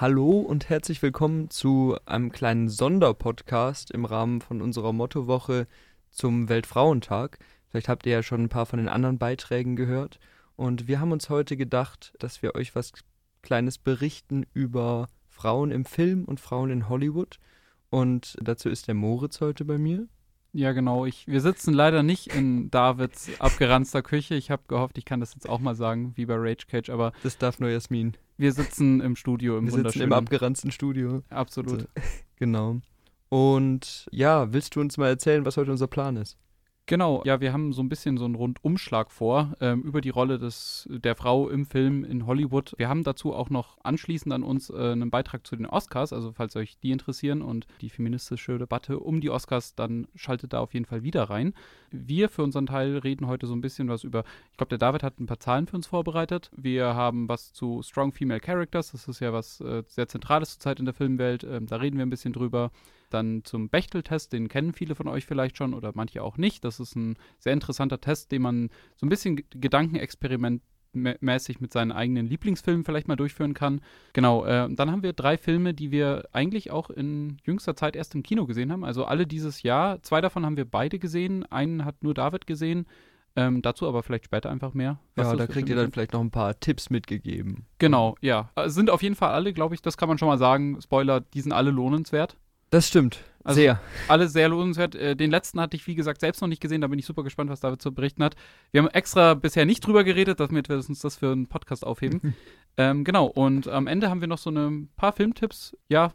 Hallo und herzlich willkommen zu einem kleinen Sonderpodcast im Rahmen von unserer Mottowoche zum Weltfrauentag. Vielleicht habt ihr ja schon ein paar von den anderen Beiträgen gehört. Und wir haben uns heute gedacht, dass wir euch was Kleines berichten über Frauen im Film und Frauen in Hollywood. Und dazu ist der Moritz heute bei mir. Ja, genau. Ich, wir sitzen leider nicht in Davids abgeranzter Küche. Ich habe gehofft, ich kann das jetzt auch mal sagen, wie bei Rage Cage, aber. Das darf nur Jasmin. Wir sitzen im Studio, im wir. Sitzen im abgeranzten Studio. Absolut. Also, genau. Und ja, willst du uns mal erzählen, was heute unser Plan ist? Genau, ja, wir haben so ein bisschen so einen Rundumschlag vor ähm, über die Rolle des, der Frau im Film in Hollywood. Wir haben dazu auch noch anschließend an uns äh, einen Beitrag zu den Oscars, also falls euch die interessieren und die feministische Debatte um die Oscars, dann schaltet da auf jeden Fall wieder rein. Wir für unseren Teil reden heute so ein bisschen was über, ich glaube, der David hat ein paar Zahlen für uns vorbereitet. Wir haben was zu Strong Female Characters, das ist ja was äh, sehr Zentrales zurzeit in der Filmwelt, ähm, da reden wir ein bisschen drüber. Dann zum Bechtel-Test, den kennen viele von euch vielleicht schon oder manche auch nicht. Das ist ein sehr interessanter Test, den man so ein bisschen gedankenexperimentmäßig mit seinen eigenen Lieblingsfilmen vielleicht mal durchführen kann. Genau, äh, dann haben wir drei Filme, die wir eigentlich auch in jüngster Zeit erst im Kino gesehen haben. Also alle dieses Jahr. Zwei davon haben wir beide gesehen. Einen hat nur David gesehen. Ähm, dazu aber vielleicht später einfach mehr. ja, da kriegt ihr dann vielleicht noch ein paar Tipps mitgegeben. Genau, ja. Also sind auf jeden Fall alle, glaube ich, das kann man schon mal sagen. Spoiler, die sind alle lohnenswert. Das stimmt. Also sehr. Alle sehr lohnenswert. Äh, den letzten hatte ich, wie gesagt, selbst noch nicht gesehen. Da bin ich super gespannt, was David zu berichten hat. Wir haben extra bisher nicht drüber geredet, damit wir uns das für einen Podcast aufheben. ähm, genau. Und am Ende haben wir noch so ein paar Filmtipps. Ja,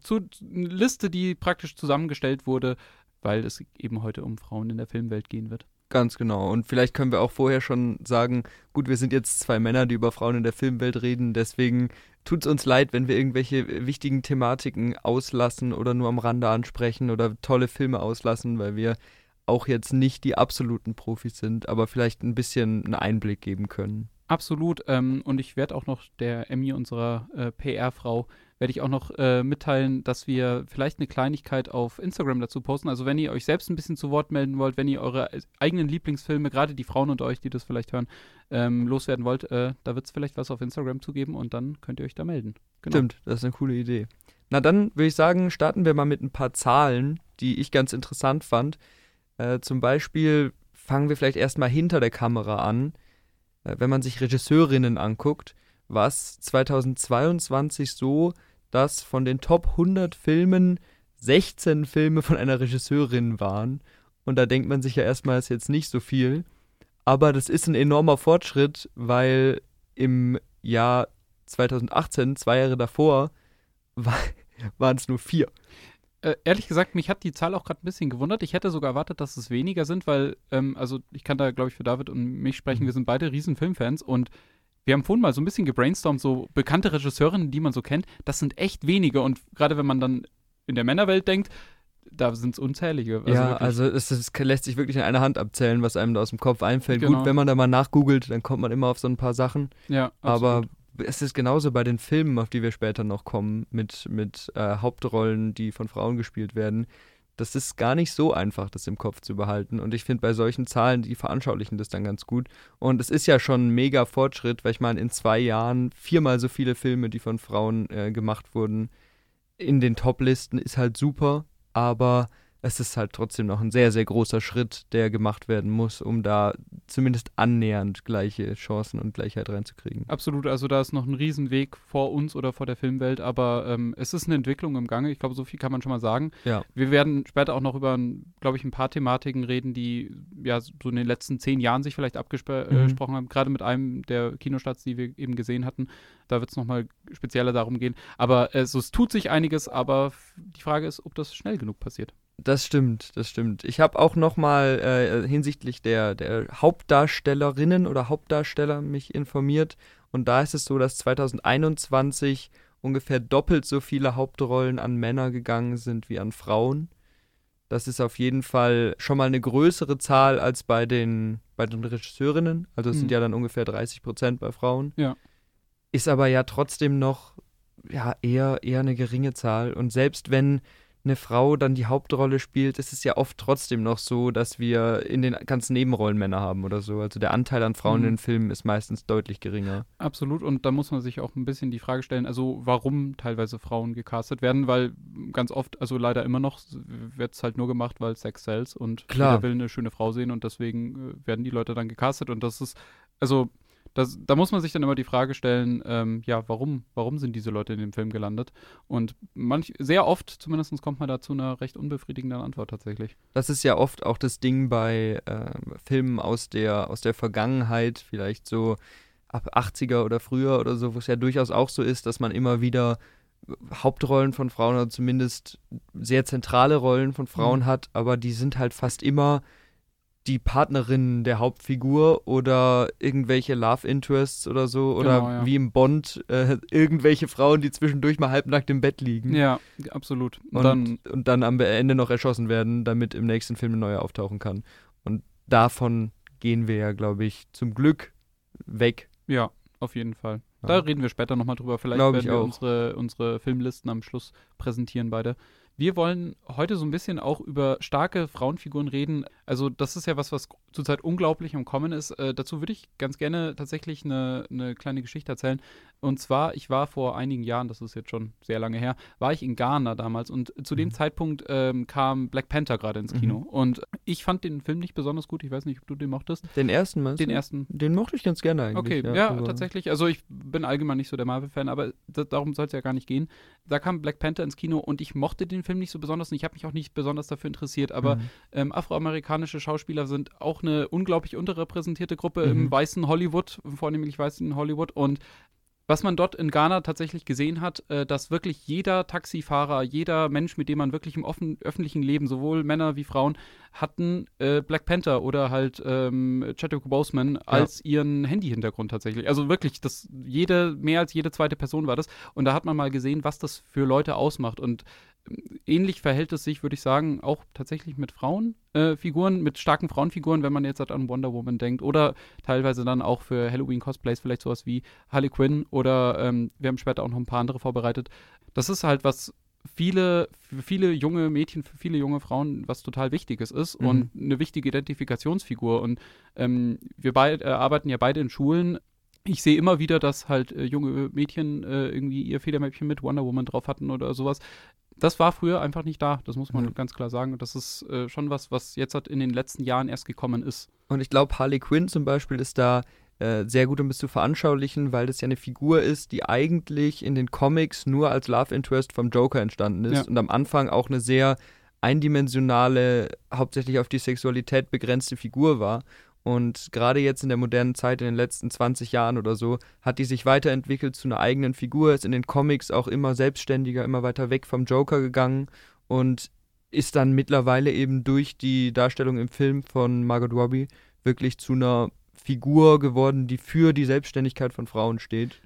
zu eine Liste, die praktisch zusammengestellt wurde, weil es eben heute um Frauen in der Filmwelt gehen wird. Ganz genau. Und vielleicht können wir auch vorher schon sagen, gut, wir sind jetzt zwei Männer, die über Frauen in der Filmwelt reden, deswegen tut es uns leid, wenn wir irgendwelche wichtigen Thematiken auslassen oder nur am Rande ansprechen oder tolle Filme auslassen, weil wir auch jetzt nicht die absoluten Profis sind, aber vielleicht ein bisschen einen Einblick geben können. Absolut. Ähm, und ich werde auch noch der Emmy, unserer äh, PR-Frau, werde ich auch noch äh, mitteilen, dass wir vielleicht eine Kleinigkeit auf Instagram dazu posten. Also wenn ihr euch selbst ein bisschen zu Wort melden wollt, wenn ihr eure eigenen Lieblingsfilme, gerade die Frauen unter euch, die das vielleicht hören, ähm, loswerden wollt, äh, da wird es vielleicht was auf Instagram zugeben und dann könnt ihr euch da melden. Genau. Stimmt, das ist eine coole Idee. Na dann würde ich sagen, starten wir mal mit ein paar Zahlen, die ich ganz interessant fand. Äh, zum Beispiel fangen wir vielleicht erstmal hinter der Kamera an. Äh, wenn man sich Regisseurinnen anguckt, was 2022 so dass von den Top 100 Filmen 16 Filme von einer Regisseurin waren. Und da denkt man sich ja erstmal, ist jetzt nicht so viel. Aber das ist ein enormer Fortschritt, weil im Jahr 2018, zwei Jahre davor, war, waren es nur vier. Äh, ehrlich gesagt, mich hat die Zahl auch gerade ein bisschen gewundert. Ich hätte sogar erwartet, dass es weniger sind, weil, ähm, also ich kann da, glaube ich, für David und mich sprechen. Mhm. Wir sind beide riesen Filmfans und wir haben vorhin mal so ein bisschen gebrainstormt, so bekannte Regisseurinnen, die man so kennt, das sind echt wenige. Und gerade wenn man dann in der Männerwelt denkt, da sind es unzählige. Also ja, also es, es, lässt sich wirklich in einer Hand abzählen, was einem da aus dem Kopf einfällt. Genau. Gut, wenn man da mal nachgoogelt, dann kommt man immer auf so ein paar Sachen. Ja, absolut. Aber es ist genauso bei den Filmen, auf die wir später noch kommen, mit, mit äh, Hauptrollen, die von Frauen gespielt werden das ist gar nicht so einfach, das im Kopf zu behalten. Und ich finde, bei solchen Zahlen, die veranschaulichen das dann ganz gut. Und es ist ja schon ein mega Fortschritt, weil ich meine, in zwei Jahren viermal so viele Filme, die von Frauen äh, gemacht wurden, in den Top-Listen ist halt super. Aber es ist halt trotzdem noch ein sehr, sehr großer Schritt, der gemacht werden muss, um da zumindest annähernd gleiche Chancen und Gleichheit reinzukriegen. Absolut, also da ist noch ein Riesenweg vor uns oder vor der Filmwelt, aber ähm, es ist eine Entwicklung im Gange. Ich glaube, so viel kann man schon mal sagen. Ja. Wir werden später auch noch über, glaube ich, ein paar Thematiken reden, die ja so in den letzten zehn Jahren sich vielleicht abgesprochen äh, mhm. haben, gerade mit einem der Kinostarts, die wir eben gesehen hatten. Da wird es nochmal spezieller darum gehen. Aber äh, so, es tut sich einiges, aber die Frage ist, ob das schnell genug passiert. Das stimmt, das stimmt. Ich habe auch noch mal äh, hinsichtlich der, der Hauptdarstellerinnen oder Hauptdarsteller mich informiert. Und da ist es so, dass 2021 ungefähr doppelt so viele Hauptrollen an Männer gegangen sind wie an Frauen. Das ist auf jeden Fall schon mal eine größere Zahl als bei den, bei den Regisseurinnen. Also es mhm. sind ja dann ungefähr 30 Prozent bei Frauen. Ja. Ist aber ja trotzdem noch ja, eher, eher eine geringe Zahl. Und selbst wenn eine Frau dann die Hauptrolle spielt, ist es ja oft trotzdem noch so, dass wir in den ganzen Nebenrollen Männer haben oder so. Also der Anteil an Frauen mhm. in den Filmen ist meistens deutlich geringer. Absolut. Und da muss man sich auch ein bisschen die Frage stellen, also warum teilweise Frauen gecastet werden, weil ganz oft, also leider immer noch, wird es halt nur gemacht, weil Sex sells und Klar. jeder will eine schöne Frau sehen und deswegen äh, werden die Leute dann gecastet. Und das ist, also das, da muss man sich dann immer die Frage stellen, ähm, ja, warum, warum sind diese Leute in dem Film gelandet? Und manch, sehr oft zumindest kommt man da zu einer recht unbefriedigenden Antwort tatsächlich. Das ist ja oft auch das Ding bei äh, Filmen aus der, aus der Vergangenheit, vielleicht so ab 80er oder früher oder so, wo es ja durchaus auch so ist, dass man immer wieder Hauptrollen von Frauen oder zumindest sehr zentrale Rollen von Frauen mhm. hat, aber die sind halt fast immer die Partnerin der Hauptfigur oder irgendwelche Love Interests oder so oder genau, ja. wie im Bond äh, irgendwelche Frauen, die zwischendurch mal halbnackt im Bett liegen. Ja, absolut. Und, und, dann, und dann am Ende noch erschossen werden, damit im nächsten Film eine neue auftauchen kann. Und davon gehen wir ja, glaube ich, zum Glück weg. Ja, auf jeden Fall. Ja. Da reden wir später nochmal drüber. Vielleicht Glaub werden wir unsere, unsere Filmlisten am Schluss präsentieren beide. Wir wollen heute so ein bisschen auch über starke Frauenfiguren reden. Also, das ist ja was, was zurzeit unglaublich am Kommen ist. Äh, dazu würde ich ganz gerne tatsächlich eine, eine kleine Geschichte erzählen. Und zwar, ich war vor einigen Jahren, das ist jetzt schon sehr lange her, war ich in Ghana damals und zu dem mhm. Zeitpunkt ähm, kam Black Panther gerade ins Kino. Mhm. Und ich fand den Film nicht besonders gut. Ich weiß nicht, ob du den mochtest. Den ersten meinst Den ersten. Den mochte ich ganz gerne eigentlich. Okay, ja, ja tatsächlich. Also ich bin allgemein nicht so der Marvel-Fan, aber darum soll es ja gar nicht gehen. Da kam Black Panther ins Kino und ich mochte den Film nicht so besonders und ich habe mich auch nicht besonders dafür interessiert. Aber mhm. ähm, afroamerikanische Schauspieler sind auch eine unglaublich unterrepräsentierte Gruppe mhm. im weißen Hollywood, vornehmlich weißen Hollywood. Und was man dort in Ghana tatsächlich gesehen hat, äh, dass wirklich jeder Taxifahrer, jeder Mensch, mit dem man wirklich im offen, öffentlichen Leben, sowohl Männer wie Frauen, hatten äh, Black Panther oder halt ähm, Chadwick Boseman ja. als ihren Handy-Hintergrund tatsächlich. Also wirklich, das jede, mehr als jede zweite Person war das. Und da hat man mal gesehen, was das für Leute ausmacht. Und ähnlich verhält es sich, würde ich sagen, auch tatsächlich mit Frauenfiguren, äh, mit starken Frauenfiguren, wenn man jetzt halt an Wonder Woman denkt. Oder teilweise dann auch für Halloween-Cosplays vielleicht sowas wie Harley Quinn oder ähm, wir haben später auch noch ein paar andere vorbereitet. Das ist halt was viele, für viele junge Mädchen, für viele junge Frauen was total Wichtiges ist mhm. und eine wichtige Identifikationsfigur. Und ähm, wir beide äh, arbeiten ja beide in Schulen ich sehe immer wieder, dass halt äh, junge Mädchen äh, irgendwie ihr Federmäppchen mit Wonder Woman drauf hatten oder sowas das war früher einfach nicht da. Das muss man mhm. ganz klar sagen. Und das ist äh, schon was, was jetzt halt in den letzten Jahren erst gekommen ist. Und ich glaube, Harley Quinn zum Beispiel ist da äh, sehr gut, um es zu veranschaulichen, weil das ja eine Figur ist, die eigentlich in den Comics nur als Love Interest vom Joker entstanden ist ja. und am Anfang auch eine sehr eindimensionale, hauptsächlich auf die Sexualität begrenzte Figur war. Und gerade jetzt in der modernen Zeit, in den letzten 20 Jahren oder so, hat die sich weiterentwickelt zu einer eigenen Figur, ist in den Comics auch immer selbstständiger, immer weiter weg vom Joker gegangen und ist dann mittlerweile eben durch die Darstellung im Film von Margot Robbie wirklich zu einer Figur geworden, die für die Selbstständigkeit von Frauen steht.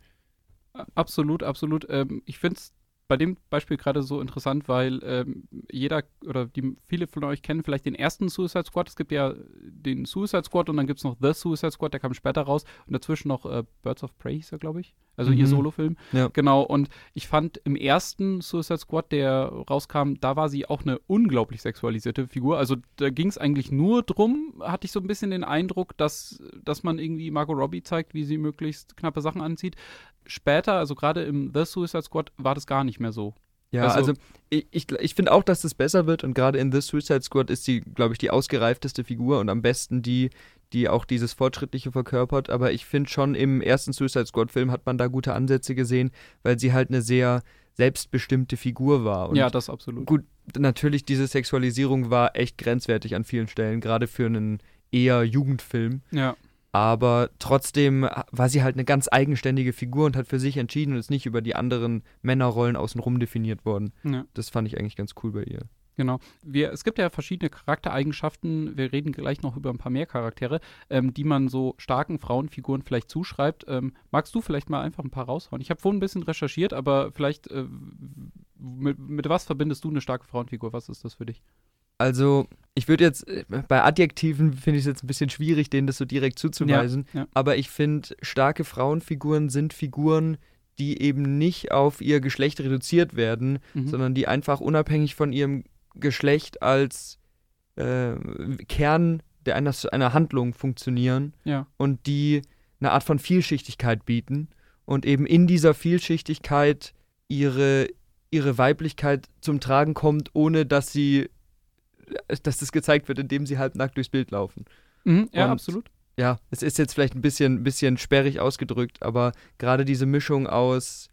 Absolut, absolut. Ähm, ich finde es bei dem Beispiel gerade so interessant, weil ähm, jeder oder die viele von euch kennen vielleicht den ersten Suicide Squad. Es gibt ja den Suicide Squad und dann gibt es noch The Suicide Squad, der kam später raus und dazwischen noch äh, Birds of Prey hieß er, glaube ich. Also mhm. ihr Solofilm. Ja. Genau. Und ich fand im ersten Suicide Squad, der rauskam, da war sie auch eine unglaublich sexualisierte Figur. Also da ging es eigentlich nur drum, hatte ich so ein bisschen den Eindruck, dass, dass man irgendwie Margot Robbie zeigt, wie sie möglichst knappe Sachen anzieht später, also gerade im The Suicide Squad, war das gar nicht mehr so. Ja, also, also ich, ich, ich finde auch, dass das besser wird und gerade in The Suicide Squad ist sie, glaube ich, die ausgereifteste Figur und am besten die, die auch dieses Fortschrittliche verkörpert. Aber ich finde schon im ersten Suicide Squad-Film hat man da gute Ansätze gesehen, weil sie halt eine sehr selbstbestimmte Figur war. Und ja, das absolut. Gut, natürlich, diese Sexualisierung war echt grenzwertig an vielen Stellen, gerade für einen eher Jugendfilm. Ja aber trotzdem war sie halt eine ganz eigenständige Figur und hat für sich entschieden und ist nicht über die anderen Männerrollen außenrum definiert worden. Ja. Das fand ich eigentlich ganz cool bei ihr. Genau. Wir, es gibt ja verschiedene Charaktereigenschaften, wir reden gleich noch über ein paar mehr Charaktere, ähm, die man so starken Frauenfiguren vielleicht zuschreibt. Ähm, magst du vielleicht mal einfach ein paar raushauen? Ich habe vorhin ein bisschen recherchiert, aber vielleicht, äh, mit, mit was verbindest du eine starke Frauenfigur? Was ist das für dich? Also, ich würde jetzt, äh, bei Adjektiven finde ich es jetzt ein bisschen schwierig, denen das so direkt zuzuweisen. Ja, ja. Aber ich finde, starke Frauenfiguren sind Figuren, die eben nicht auf ihr Geschlecht reduziert werden, mhm. sondern die einfach unabhängig von ihrem Geschlecht als äh, Kern der einer, einer Handlung funktionieren ja. und die eine Art von Vielschichtigkeit bieten und eben in dieser Vielschichtigkeit ihre, ihre Weiblichkeit zum Tragen kommt, ohne dass sie, dass das gezeigt wird, indem sie halbnackt durchs Bild laufen. Mhm, ja, und, absolut. Ja, es ist jetzt vielleicht ein bisschen, bisschen sperrig ausgedrückt, aber gerade diese Mischung aus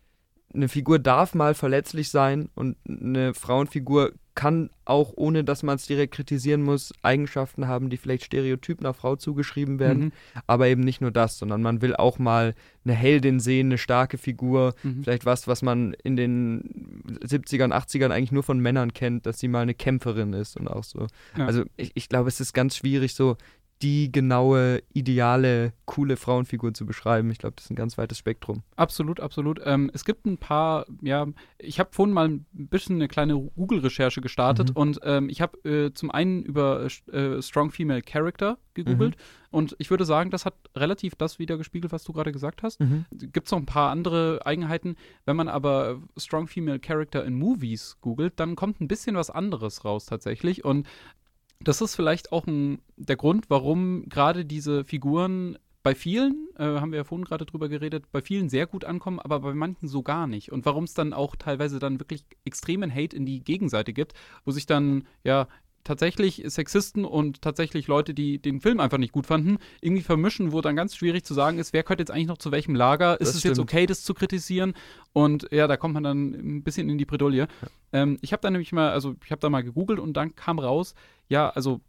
eine Figur darf mal verletzlich sein und eine Frauenfigur kann auch, ohne dass man es direkt kritisieren muss, Eigenschaften haben, die vielleicht stereotyp einer Frau zugeschrieben werden. Mhm. Aber eben nicht nur das, sondern man will auch mal eine Heldin sehen, eine starke Figur. Mhm. Vielleicht was, was man in den 70ern, 80ern eigentlich nur von Männern kennt, dass sie mal eine Kämpferin ist und auch so. Ja. Also ich, ich glaube, es ist ganz schwierig, so die genaue, ideale, coole Frauenfigur zu beschreiben. Ich glaube, das ist ein ganz weites Spektrum. Absolut, absolut. Ähm, es gibt ein paar, ja, ich habe vorhin mal ein bisschen eine kleine Google-Recherche gestartet mhm. und ähm, ich habe äh, zum einen über äh, Strong Female Character gegoogelt mhm. und ich würde sagen, das hat relativ das wiedergespiegelt, was du gerade gesagt hast. Mhm. Gibt es noch ein paar andere Eigenheiten. Wenn man aber Strong Female Character in Movies googelt, dann kommt ein bisschen was anderes raus tatsächlich und das ist vielleicht auch ein, der Grund, warum gerade diese Figuren bei vielen, äh, haben wir ja vorhin gerade drüber geredet, bei vielen sehr gut ankommen, aber bei manchen so gar nicht. Und warum es dann auch teilweise dann wirklich extremen Hate in die Gegenseite gibt, wo sich dann ja tatsächlich Sexisten und tatsächlich Leute, die den Film einfach nicht gut fanden, irgendwie vermischen, wo dann ganz schwierig zu sagen ist, wer gehört jetzt eigentlich noch zu welchem Lager? Ist das es stimmt. jetzt okay, das zu kritisieren? Und ja, da kommt man dann ein bisschen in die Bredouille. Ja. Ähm, ich habe da nämlich mal, also ich habe da mal gegoogelt und dann kam raus, ja, also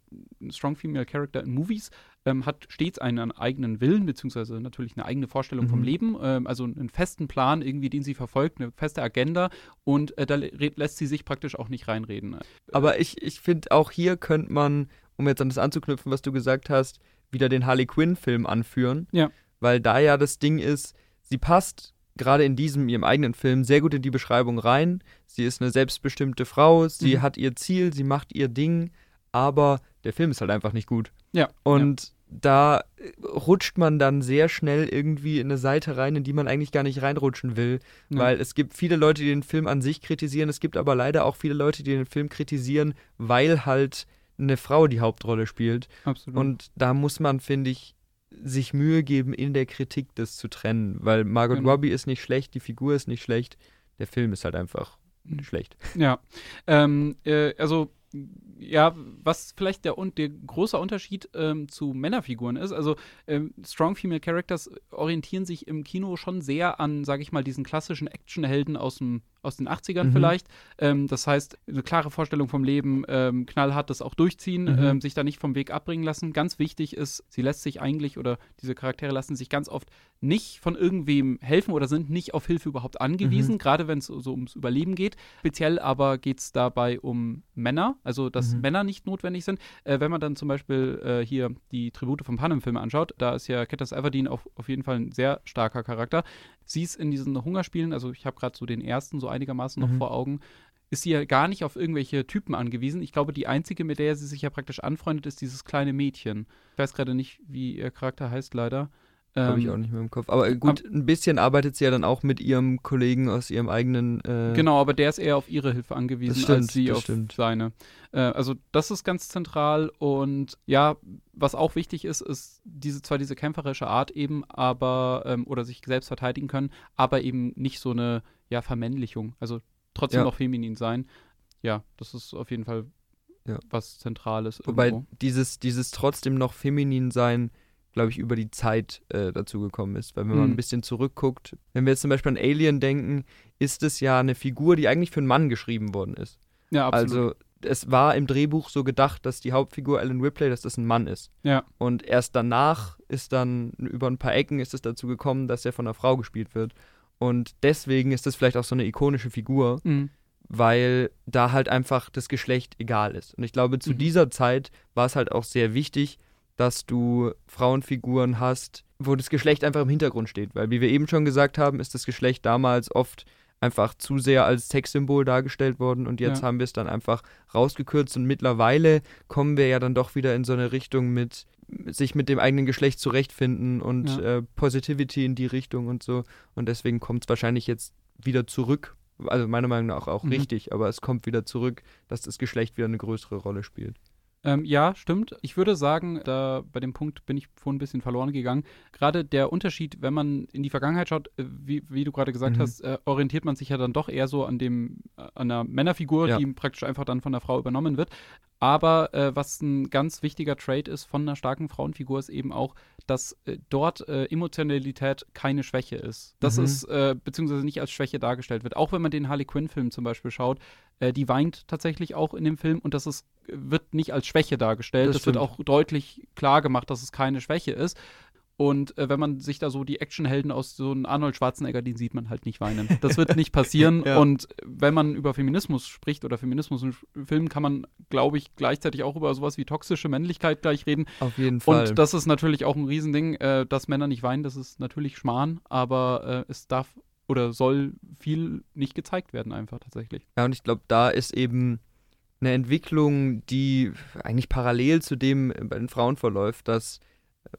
Strong Female Character in Movies ähm, hat stets einen eigenen Willen, beziehungsweise natürlich eine eigene Vorstellung mhm. vom Leben, ähm, also einen festen Plan irgendwie, den sie verfolgt, eine feste Agenda und äh, da lässt sie sich praktisch auch nicht reinreden. Aber ich, ich finde, auch hier könnte man, um jetzt an das anzuknüpfen, was du gesagt hast, wieder den Harley Quinn-Film anführen. Ja. Weil da ja das Ding ist, sie passt gerade in diesem, ihrem eigenen Film, sehr gut in die Beschreibung rein. Sie ist eine selbstbestimmte Frau, sie mhm. hat ihr Ziel, sie macht ihr Ding, aber der Film ist halt einfach nicht gut. Ja. Und ja. da rutscht man dann sehr schnell irgendwie in eine Seite rein, in die man eigentlich gar nicht reinrutschen will. Ja. Weil es gibt viele Leute, die den Film an sich kritisieren. Es gibt aber leider auch viele Leute, die den Film kritisieren, weil halt eine Frau die Hauptrolle spielt. Absolut. Und da muss man, finde ich, sich Mühe geben, in der Kritik das zu trennen. Weil Margot genau. Robbie ist nicht schlecht, die Figur ist nicht schlecht, der Film ist halt einfach schlecht. Ja. Ähm, äh, also ja, was vielleicht der, der große Unterschied ähm, zu Männerfiguren ist, also ähm, Strong Female Characters orientieren sich im Kino schon sehr an, sage ich mal, diesen klassischen Actionhelden aus dem aus den 80ern mhm. vielleicht. Ähm, das heißt, eine klare Vorstellung vom Leben, ähm, knallhart das auch durchziehen, mhm. ähm, sich da nicht vom Weg abbringen lassen. Ganz wichtig ist, sie lässt sich eigentlich oder diese Charaktere lassen sich ganz oft nicht von irgendwem helfen oder sind nicht auf Hilfe überhaupt angewiesen, mhm. gerade wenn es so ums Überleben geht. Speziell aber geht es dabei um Männer, also dass mhm. Männer nicht notwendig sind. Äh, wenn man dann zum Beispiel äh, hier die Tribute von Panem-Filme anschaut, da ist ja Katniss Everdeen auf, auf jeden Fall ein sehr starker Charakter. Sie ist in diesen Hungerspielen, also ich habe gerade so den ersten so einigermaßen noch mhm. vor Augen, ist sie ja gar nicht auf irgendwelche Typen angewiesen. Ich glaube, die einzige, mit der sie sich ja praktisch anfreundet, ist dieses kleine Mädchen. Ich weiß gerade nicht, wie ihr Charakter heißt, leider. Habe ich ähm, auch nicht mehr im Kopf. Aber gut, ein bisschen arbeitet sie ja dann auch mit ihrem Kollegen aus ihrem eigenen. Äh genau, aber der ist eher auf ihre Hilfe angewiesen stimmt, als sie auf stimmt. seine. Äh, also das ist ganz zentral und ja, was auch wichtig ist, ist diese zwar diese kämpferische Art eben, aber ähm, oder sich selbst verteidigen können, aber eben nicht so eine ja Vermännlichung. Also trotzdem ja. noch feminin sein. Ja, das ist auf jeden Fall ja. was Zentrales. Wobei irgendwo. dieses dieses trotzdem noch feminin sein glaube ich, über die Zeit äh, dazu gekommen ist. Weil wenn man mhm. ein bisschen zurückguckt, wenn wir jetzt zum Beispiel an Alien denken, ist es ja eine Figur, die eigentlich für einen Mann geschrieben worden ist. Ja, absolut. Also es war im Drehbuch so gedacht, dass die Hauptfigur Alan Ripley, dass das ein Mann ist. Ja. Und erst danach ist dann über ein paar Ecken ist es dazu gekommen, dass er von einer Frau gespielt wird. Und deswegen ist das vielleicht auch so eine ikonische Figur, mhm. weil da halt einfach das Geschlecht egal ist. Und ich glaube, zu mhm. dieser Zeit war es halt auch sehr wichtig, dass du Frauenfiguren hast, wo das Geschlecht einfach im Hintergrund steht. Weil, wie wir eben schon gesagt haben, ist das Geschlecht damals oft einfach zu sehr als Sexsymbol dargestellt worden und jetzt ja. haben wir es dann einfach rausgekürzt und mittlerweile kommen wir ja dann doch wieder in so eine Richtung mit sich mit dem eigenen Geschlecht zurechtfinden und ja. äh, Positivity in die Richtung und so. Und deswegen kommt es wahrscheinlich jetzt wieder zurück. Also meiner Meinung nach auch mhm. richtig, aber es kommt wieder zurück, dass das Geschlecht wieder eine größere Rolle spielt. Ähm, ja, stimmt. Ich würde sagen, da bei dem Punkt bin ich vorhin ein bisschen verloren gegangen. Gerade der Unterschied, wenn man in die Vergangenheit schaut, äh, wie, wie, du gerade gesagt mhm. hast, äh, orientiert man sich ja dann doch eher so an dem, äh, an einer Männerfigur, ja. die praktisch einfach dann von der Frau übernommen wird. Aber äh, was ein ganz wichtiger Trait ist von einer starken Frauenfigur, ist eben auch, dass äh, dort Emotionalität keine Schwäche ist. Das mhm. ist, beziehungsweise nicht als Schwäche dargestellt wird. Auch wenn man den Harley Quinn-Film zum Beispiel schaut, äh, die weint tatsächlich auch in dem Film und das ist, wird nicht als Schwäche dargestellt. Das, das wird auch deutlich klar gemacht, dass es keine Schwäche ist. Und äh, wenn man sich da so die Actionhelden aus so einem Arnold Schwarzenegger, den sieht man halt nicht weinen. Das wird nicht passieren. ja. Und wenn man über Feminismus spricht oder Feminismus in Filmen, kann man, glaube ich, gleichzeitig auch über sowas wie toxische Männlichkeit gleich reden. Auf jeden Fall. Und das ist natürlich auch ein Riesending, äh, dass Männer nicht weinen. Das ist natürlich Schmarrn, aber äh, es darf oder soll viel nicht gezeigt werden, einfach tatsächlich. Ja, und ich glaube, da ist eben eine Entwicklung, die eigentlich parallel zu dem bei den Frauen verläuft, dass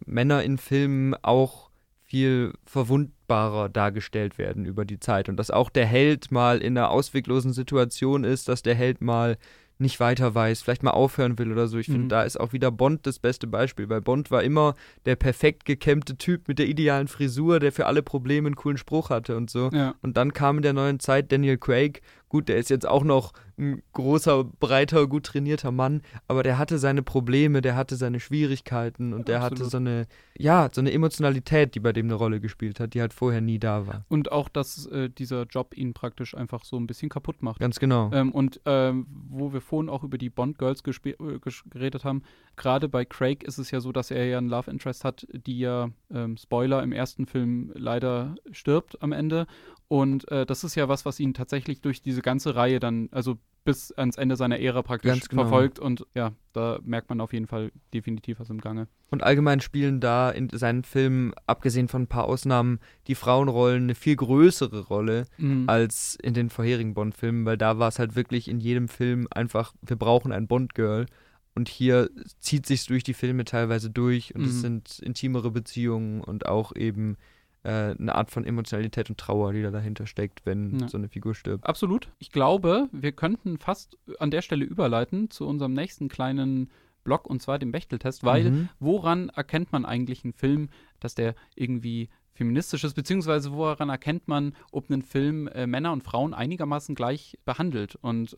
Männer in Filmen auch viel verwundbarer dargestellt werden über die Zeit und dass auch der Held mal in einer ausweglosen Situation ist, dass der Held mal nicht weiter weiß, vielleicht mal aufhören will oder so. Ich mhm. finde, da ist auch wieder Bond das beste Beispiel, weil Bond war immer der perfekt gekämmte Typ mit der idealen Frisur, der für alle Probleme einen coolen Spruch hatte und so. Ja. Und dann kam in der neuen Zeit Daniel Craig Gut, der ist jetzt auch noch ein großer, breiter, gut trainierter Mann, aber der hatte seine Probleme, der hatte seine Schwierigkeiten und der Absolut. hatte so eine, ja, so eine Emotionalität, die bei dem eine Rolle gespielt hat, die halt vorher nie da war. Und auch, dass äh, dieser Job ihn praktisch einfach so ein bisschen kaputt macht. Ganz genau. Ähm, und ähm, wo wir vorhin auch über die Bond Girls äh, geredet haben, gerade bei Craig ist es ja so, dass er ja einen Love Interest hat, die ja, ähm, Spoiler, im ersten Film leider stirbt am Ende. Und äh, das ist ja was, was ihn tatsächlich durch diese ganze Reihe dann, also bis ans Ende seiner Ära praktisch genau. verfolgt. Und ja, da merkt man auf jeden Fall definitiv was im Gange. Und allgemein spielen da in seinen Filmen, abgesehen von ein paar Ausnahmen, die Frauenrollen eine viel größere Rolle mhm. als in den vorherigen Bond-Filmen, weil da war es halt wirklich in jedem Film einfach, wir brauchen ein Bond-Girl. Und hier zieht sich durch die Filme teilweise durch und mhm. es sind intimere Beziehungen und auch eben äh, eine Art von Emotionalität und Trauer, die da dahinter steckt, wenn ja. so eine Figur stirbt. Absolut. Ich glaube, wir könnten fast an der Stelle überleiten zu unserem nächsten kleinen Block und zwar dem Bechteltest, weil mhm. woran erkennt man eigentlich einen Film, dass der irgendwie feministisch ist, beziehungsweise woran erkennt man, ob ein Film äh, Männer und Frauen einigermaßen gleich behandelt? Und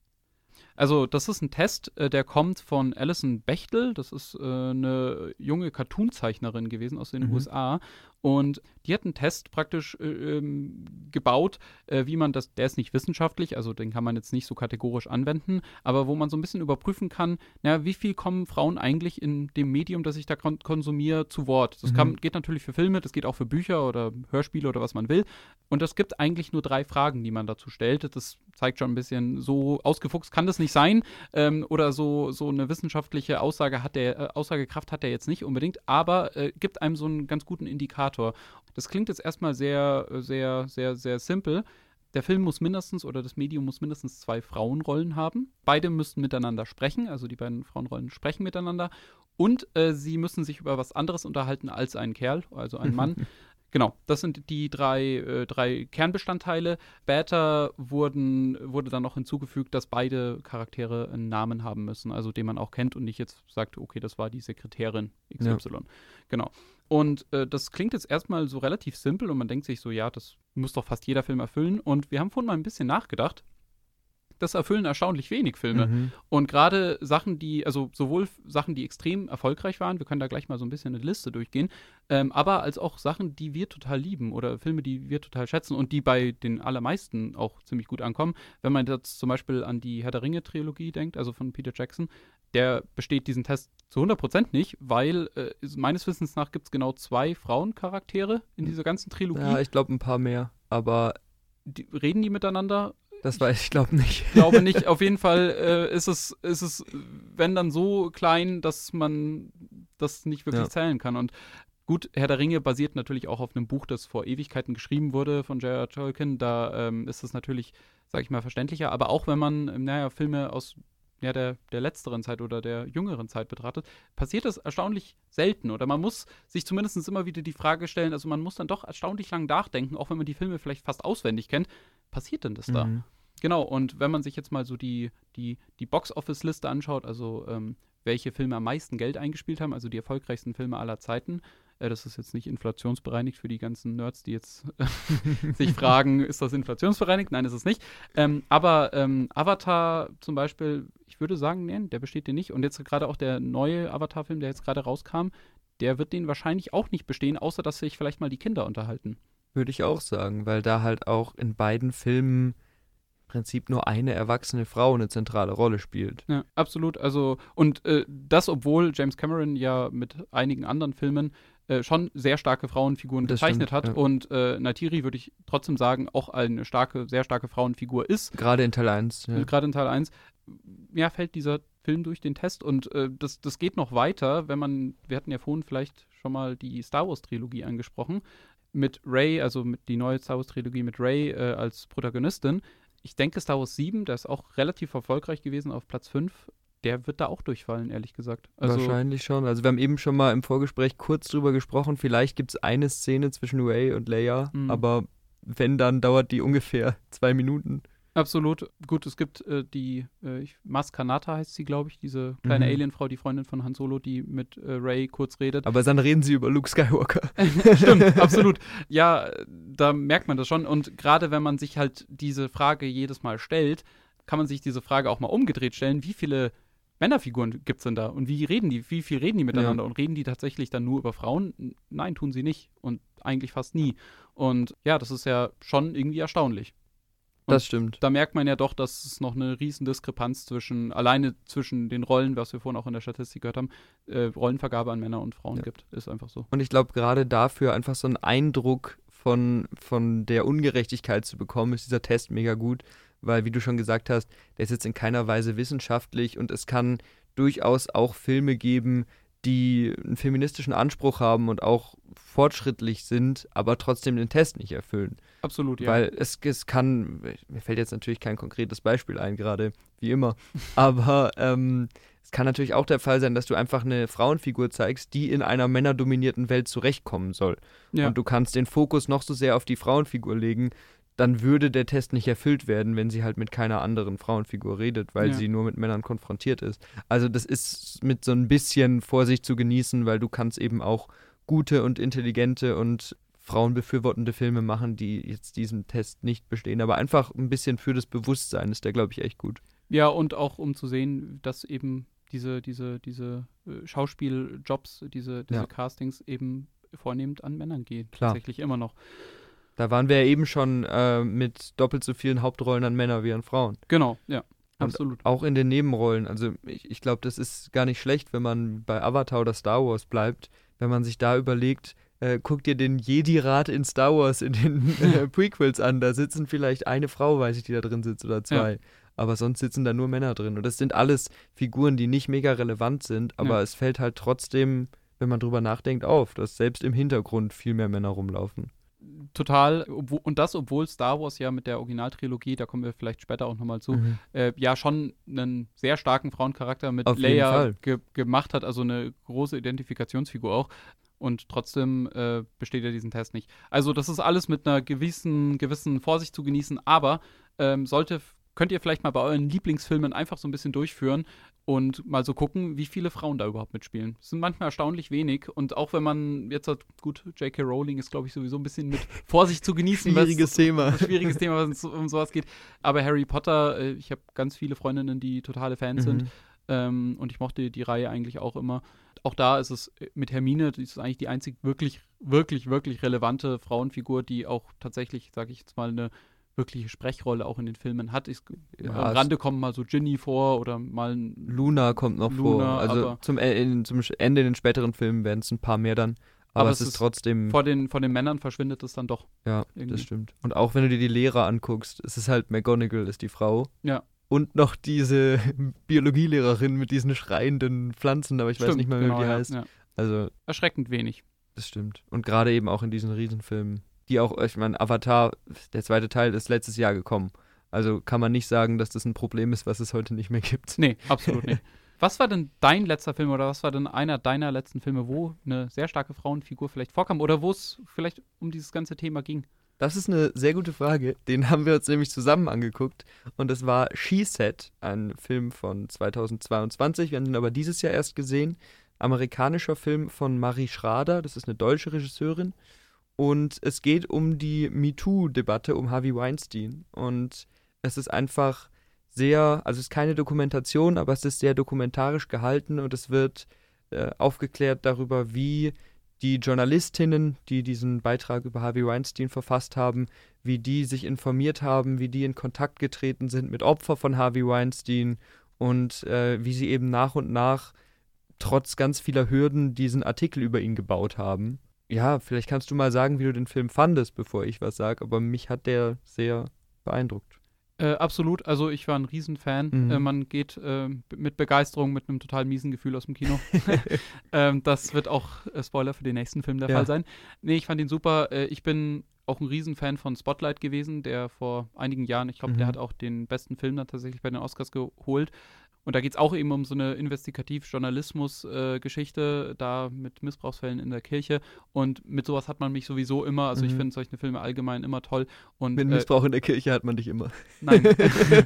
also, das ist ein Test, äh, der kommt von Alison Bechtel. Das ist äh, eine junge Cartoonzeichnerin gewesen aus den mhm. USA. Und die hat einen Test praktisch äh, ähm, gebaut, äh, wie man das, der ist nicht wissenschaftlich, also den kann man jetzt nicht so kategorisch anwenden, aber wo man so ein bisschen überprüfen kann, na, wie viel kommen Frauen eigentlich in dem Medium, das ich da kon konsumiere, zu Wort. Das kann, mhm. geht natürlich für Filme, das geht auch für Bücher oder Hörspiele oder was man will. Und es gibt eigentlich nur drei Fragen, die man dazu stellt. Das zeigt schon ein bisschen, so ausgefuchst kann das nicht sein. Ähm, oder so, so eine wissenschaftliche Aussage hat der, äh, Aussagekraft hat er jetzt nicht unbedingt, aber äh, gibt einem so einen ganz guten Indikator Indikator. Das klingt jetzt erstmal sehr, sehr, sehr, sehr simpel. Der Film muss mindestens oder das Medium muss mindestens zwei Frauenrollen haben. Beide müssen miteinander sprechen, also die beiden Frauenrollen sprechen miteinander. Und äh, sie müssen sich über was anderes unterhalten als ein Kerl, also ein Mann. Genau, das sind die drei, äh, drei Kernbestandteile. Später wurden, wurde dann noch hinzugefügt, dass beide Charaktere einen Namen haben müssen, also den man auch kennt und nicht jetzt sagt, okay, das war die Sekretärin XY. Ja. Genau. Und äh, das klingt jetzt erstmal so relativ simpel und man denkt sich so, ja, das muss doch fast jeder Film erfüllen. Und wir haben vorhin mal ein bisschen nachgedacht. Das erfüllen erstaunlich wenig Filme. Mhm. Und gerade Sachen, die, also sowohl Sachen, die extrem erfolgreich waren, wir können da gleich mal so ein bisschen eine Liste durchgehen, ähm, aber als auch Sachen, die wir total lieben oder Filme, die wir total schätzen und die bei den allermeisten auch ziemlich gut ankommen. Wenn man jetzt zum Beispiel an die Herr der Ringe-Trilogie denkt, also von Peter Jackson, der besteht diesen Test zu 100% nicht, weil äh, meines Wissens nach gibt es genau zwei Frauencharaktere in dieser ganzen Trilogie. Ja, ich glaube ein paar mehr, aber. Die, reden die miteinander? Das weiß ich, glaube nicht. Ich glaube nicht. Auf jeden Fall äh, ist, es, ist es, wenn dann so klein, dass man das nicht wirklich ja. zählen kann. Und Gut, Herr der Ringe basiert natürlich auch auf einem Buch, das vor Ewigkeiten geschrieben wurde von J.R. Tolkien. Da ähm, ist es natürlich, sage ich mal, verständlicher. Aber auch wenn man, naja, Filme aus ja, der, der letzteren Zeit oder der jüngeren Zeit betrachtet, passiert das erstaunlich selten. Oder man muss sich zumindest immer wieder die Frage stellen, also man muss dann doch erstaunlich lang nachdenken, auch wenn man die Filme vielleicht fast auswendig kennt, passiert denn das da? Mhm. Genau, und wenn man sich jetzt mal so die, die, die Box-Office-Liste anschaut, also ähm, welche Filme am meisten Geld eingespielt haben, also die erfolgreichsten Filme aller Zeiten, äh, das ist jetzt nicht inflationsbereinigt für die ganzen Nerds, die jetzt sich fragen, ist das inflationsbereinigt? Nein, ist es nicht. Ähm, aber ähm, Avatar zum Beispiel, ich würde sagen, nein, der besteht den nicht. Und jetzt gerade auch der neue Avatar-Film, der jetzt gerade rauskam, der wird den wahrscheinlich auch nicht bestehen, außer dass sich vielleicht mal die Kinder unterhalten. Würde ich auch sagen, weil da halt auch in beiden Filmen Prinzip nur eine erwachsene Frau eine zentrale Rolle spielt. Ja, absolut. Also, und äh, das, obwohl James Cameron ja mit einigen anderen Filmen äh, schon sehr starke Frauenfiguren das gezeichnet stimmt, hat. Ja. Und äh, Natiri, würde ich trotzdem sagen, auch eine starke, sehr starke Frauenfigur ist. Gerade in Teil 1. Ja. Gerade in Teil 1. Ja, fällt dieser Film durch den Test und äh, das, das geht noch weiter, wenn man, wir hatten ja vorhin vielleicht schon mal die Star Wars-Trilogie angesprochen, mit Ray, also mit die neue Star Wars-Trilogie mit Ray äh, als Protagonistin ich denke, Star Wars 7, der ist auch relativ erfolgreich gewesen auf Platz 5. Der wird da auch durchfallen, ehrlich gesagt. Also, Wahrscheinlich schon. Also wir haben eben schon mal im Vorgespräch kurz drüber gesprochen. Vielleicht gibt es eine Szene zwischen Ray und Leia, mhm. aber wenn, dann dauert die ungefähr zwei Minuten. Absolut. Gut, es gibt äh, die, äh, Mas Kanata heißt sie, glaube ich, diese kleine mhm. Alienfrau, die Freundin von Han Solo, die mit äh, Ray kurz redet. Aber dann reden sie über Luke Skywalker. Stimmt, absolut. Ja, da merkt man das schon. Und gerade wenn man sich halt diese Frage jedes Mal stellt, kann man sich diese Frage auch mal umgedreht stellen, wie viele Männerfiguren gibt es denn da? Und wie reden die? Wie viel reden die miteinander? Ja. Und reden die tatsächlich dann nur über Frauen? Nein, tun sie nicht. Und eigentlich fast nie. Und ja, das ist ja schon irgendwie erstaunlich. Und das stimmt. Da merkt man ja doch, dass es noch eine riesen Diskrepanz zwischen, alleine zwischen den Rollen, was wir vorhin auch in der Statistik gehört haben, äh, Rollenvergabe an Männer und Frauen ja. gibt. Ist einfach so. Und ich glaube, gerade dafür einfach so einen Eindruck von, von der Ungerechtigkeit zu bekommen, ist dieser Test mega gut, weil, wie du schon gesagt hast, der ist jetzt in keiner Weise wissenschaftlich und es kann durchaus auch Filme geben, die einen feministischen Anspruch haben und auch fortschrittlich sind, aber trotzdem den Test nicht erfüllen. Absolut, ja. Weil es, es kann, mir fällt jetzt natürlich kein konkretes Beispiel ein, gerade wie immer, aber ähm, es kann natürlich auch der Fall sein, dass du einfach eine Frauenfigur zeigst, die in einer männerdominierten Welt zurechtkommen soll. Ja. Und du kannst den Fokus noch so sehr auf die Frauenfigur legen, dann würde der Test nicht erfüllt werden, wenn sie halt mit keiner anderen Frauenfigur redet, weil ja. sie nur mit Männern konfrontiert ist. Also das ist mit so ein bisschen Vorsicht zu genießen, weil du kannst eben auch gute und intelligente und frauenbefürwortende Filme machen, die jetzt diesen Test nicht bestehen. Aber einfach ein bisschen für das Bewusstsein ist der, glaube ich, echt gut. Ja, und auch um zu sehen, dass eben diese, diese, diese äh, Schauspieljobs, diese, diese ja. Castings eben vornehmend an Männern gehen. Klar. Tatsächlich immer noch. Da waren wir ja eben schon äh, mit doppelt so vielen Hauptrollen an Männer wie an Frauen. Genau, ja. Absolut. auch in den Nebenrollen. Also ich, ich glaube, das ist gar nicht schlecht, wenn man bei Avatar oder Star Wars bleibt, wenn man sich da überlegt, äh, guck dir den Jedi-Rat in Star Wars in den äh, Prequels an. Da sitzen vielleicht eine Frau, weiß ich, die da drin sitzt oder zwei. Ja. Aber sonst sitzen da nur Männer drin. Und das sind alles Figuren, die nicht mega relevant sind, aber ja. es fällt halt trotzdem, wenn man drüber nachdenkt, auf, dass selbst im Hintergrund viel mehr Männer rumlaufen total, und das, obwohl Star Wars ja mit der Originaltrilogie, da kommen wir vielleicht später auch nochmal zu, mhm. äh, ja schon einen sehr starken Frauencharakter mit Auf Leia ge gemacht hat, also eine große Identifikationsfigur auch. Und trotzdem äh, besteht ja diesen Test nicht. Also, das ist alles mit einer gewissen, gewissen Vorsicht zu genießen, aber ähm, sollte könnt ihr vielleicht mal bei euren Lieblingsfilmen einfach so ein bisschen durchführen und mal so gucken, wie viele Frauen da überhaupt mitspielen. Es sind manchmal erstaunlich wenig und auch wenn man jetzt hat, gut, J.K. Rowling ist, glaube ich, sowieso ein bisschen mit Vorsicht zu genießen. schwieriges Thema. Ein schwieriges Thema, wenn es um sowas geht. Aber Harry Potter, äh, ich habe ganz viele Freundinnen, die totale Fans mhm. sind ähm, und ich mochte die Reihe eigentlich auch immer. Auch da ist es äh, mit Hermine, die ist eigentlich die einzig wirklich, wirklich, wirklich relevante Frauenfigur, die auch tatsächlich, sage ich jetzt mal, eine wirkliche Sprechrolle auch in den Filmen hat. Ich, ja, am Rande kommt mal so Ginny vor oder mal Luna kommt noch Luna, vor. Also zum, in, zum Ende in den späteren Filmen werden es ein paar mehr dann. Aber, aber es ist, ist trotzdem. Vor den, vor den Männern verschwindet es dann doch. Ja, irgendwie. das stimmt. Und auch wenn du dir die Lehrer anguckst, es ist halt McGonagall ist die Frau. Ja. Und noch diese Biologielehrerin mit diesen schreienden Pflanzen, aber ich stimmt, weiß nicht mal, wie genau, die ja, heißt. Ja. Also. Erschreckend wenig. Das stimmt. Und gerade eben auch in diesen Riesenfilmen die auch, ich meine, Avatar, der zweite Teil ist letztes Jahr gekommen. Also kann man nicht sagen, dass das ein Problem ist, was es heute nicht mehr gibt. Nee, absolut nicht. Was war denn dein letzter Film oder was war denn einer deiner letzten Filme, wo eine sehr starke Frauenfigur vielleicht vorkam oder wo es vielleicht um dieses ganze Thema ging? Das ist eine sehr gute Frage. Den haben wir uns nämlich zusammen angeguckt. Und es war She Set, ein Film von 2022. Wir haben ihn aber dieses Jahr erst gesehen. Amerikanischer Film von Marie Schrader. Das ist eine deutsche Regisseurin. Und es geht um die MeToo-Debatte um Harvey Weinstein. Und es ist einfach sehr, also es ist keine Dokumentation, aber es ist sehr dokumentarisch gehalten und es wird äh, aufgeklärt darüber, wie die Journalistinnen, die diesen Beitrag über Harvey Weinstein verfasst haben, wie die sich informiert haben, wie die in Kontakt getreten sind mit Opfern von Harvey Weinstein und äh, wie sie eben nach und nach trotz ganz vieler Hürden diesen Artikel über ihn gebaut haben. Ja, vielleicht kannst du mal sagen, wie du den Film fandest, bevor ich was sage, aber mich hat der sehr beeindruckt. Äh, absolut, also ich war ein Riesenfan. Mhm. Äh, man geht äh, mit Begeisterung, mit einem total miesen Gefühl aus dem Kino. ähm, das wird auch äh, Spoiler für den nächsten Film der ja. Fall sein. Nee, ich fand ihn super. Äh, ich bin auch ein Riesenfan von Spotlight gewesen, der vor einigen Jahren, ich glaube, mhm. der hat auch den besten Film dann tatsächlich bei den Oscars geholt. Und da geht es auch eben um so eine Investigativ-Journalismus-Geschichte, äh, da mit Missbrauchsfällen in der Kirche. Und mit sowas hat man mich sowieso immer. Also mhm. ich finde solche Filme allgemein immer toll. Und, mit äh, Missbrauch äh, in der Kirche hat man dich immer. Nein,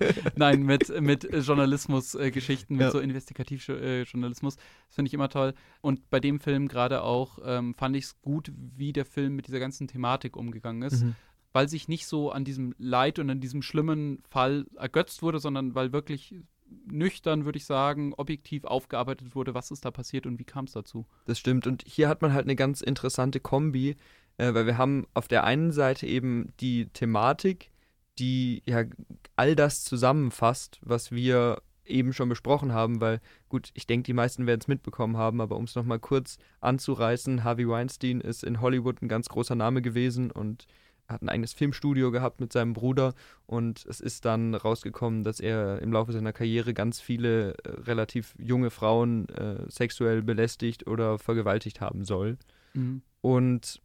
nein mit, mit Journalismus-Geschichten, mit ja. so Investigativ-Journalismus. Das finde ich immer toll. Und bei dem Film gerade auch ähm, fand ich es gut, wie der Film mit dieser ganzen Thematik umgegangen ist. Mhm weil sich nicht so an diesem Leid und an diesem schlimmen Fall ergötzt wurde, sondern weil wirklich nüchtern, würde ich sagen, objektiv aufgearbeitet wurde, was ist da passiert und wie kam es dazu. Das stimmt. Und hier hat man halt eine ganz interessante Kombi, äh, weil wir haben auf der einen Seite eben die Thematik, die ja all das zusammenfasst, was wir eben schon besprochen haben, weil gut, ich denke, die meisten werden es mitbekommen haben, aber um es nochmal kurz anzureißen, Harvey Weinstein ist in Hollywood ein ganz großer Name gewesen und hat ein eigenes Filmstudio gehabt mit seinem Bruder und es ist dann rausgekommen, dass er im Laufe seiner Karriere ganz viele äh, relativ junge Frauen äh, sexuell belästigt oder vergewaltigt haben soll. Mhm. Und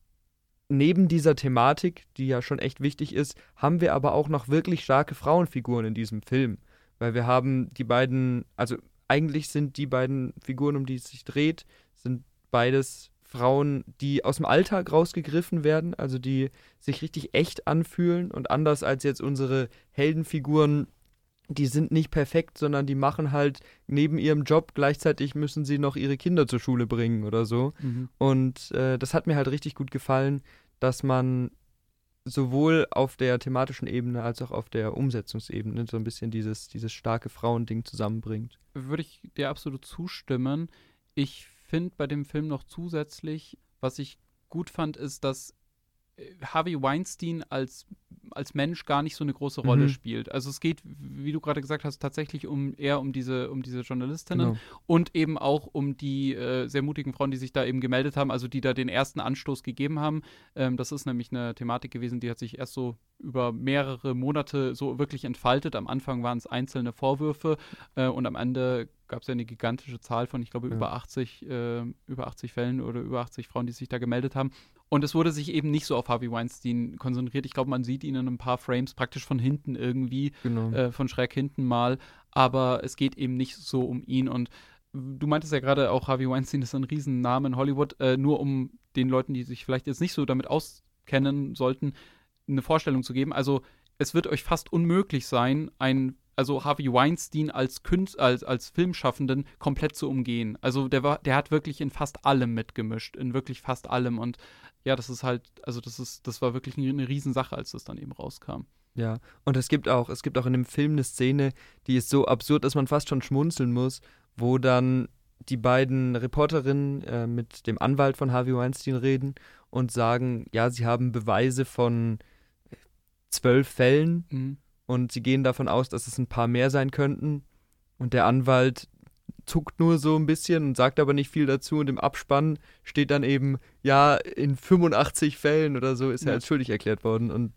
neben dieser Thematik, die ja schon echt wichtig ist, haben wir aber auch noch wirklich starke Frauenfiguren in diesem Film. Weil wir haben die beiden, also eigentlich sind die beiden Figuren, um die es sich dreht, sind beides Frauen, die aus dem Alltag rausgegriffen werden, also die sich richtig echt anfühlen und anders als jetzt unsere Heldenfiguren, die sind nicht perfekt, sondern die machen halt neben ihrem Job gleichzeitig müssen sie noch ihre Kinder zur Schule bringen oder so. Mhm. Und äh, das hat mir halt richtig gut gefallen, dass man sowohl auf der thematischen Ebene als auch auf der Umsetzungsebene so ein bisschen dieses, dieses starke Frauending zusammenbringt. Würde ich dir absolut zustimmen. Ich finde bei dem Film noch zusätzlich, was ich gut fand, ist, dass Harvey Weinstein als, als Mensch gar nicht so eine große Rolle mhm. spielt. Also es geht, wie du gerade gesagt hast, tatsächlich um eher um diese, um diese Journalistinnen genau. und eben auch um die äh, sehr mutigen Frauen, die sich da eben gemeldet haben, also die da den ersten Anstoß gegeben haben. Ähm, das ist nämlich eine Thematik gewesen, die hat sich erst so über mehrere Monate so wirklich entfaltet. Am Anfang waren es einzelne Vorwürfe äh, und am Ende gab es ja eine gigantische Zahl von, ich glaube, ja. über 80, äh, über 80 Fällen oder über 80 Frauen, die sich da gemeldet haben. Und es wurde sich eben nicht so auf Harvey Weinstein konzentriert. Ich glaube, man sieht ihn in ein paar Frames praktisch von hinten irgendwie, genau. äh, von schräg hinten mal. Aber es geht eben nicht so um ihn. Und du meintest ja gerade auch, Harvey Weinstein ist ein Riesenname in Hollywood. Äh, nur um den Leuten, die sich vielleicht jetzt nicht so damit auskennen sollten, eine Vorstellung zu geben. Also es wird euch fast unmöglich sein, ein also Harvey Weinstein als, Künst, als, als Filmschaffenden komplett zu umgehen. Also der war, der hat wirklich in fast allem mitgemischt, in wirklich fast allem. Und ja, das ist halt, also das ist, das war wirklich eine Riesensache, als das dann eben rauskam. Ja, und es gibt auch, es gibt auch in dem Film eine Szene, die ist so absurd, dass man fast schon schmunzeln muss, wo dann die beiden Reporterinnen äh, mit dem Anwalt von Harvey Weinstein reden und sagen, ja, sie haben Beweise von zwölf Fällen. Mhm und sie gehen davon aus, dass es ein paar mehr sein könnten. Und der Anwalt zuckt nur so ein bisschen und sagt aber nicht viel dazu. Und im Abspann steht dann eben, ja, in 85 Fällen oder so ist ja. er als schuldig erklärt worden. Und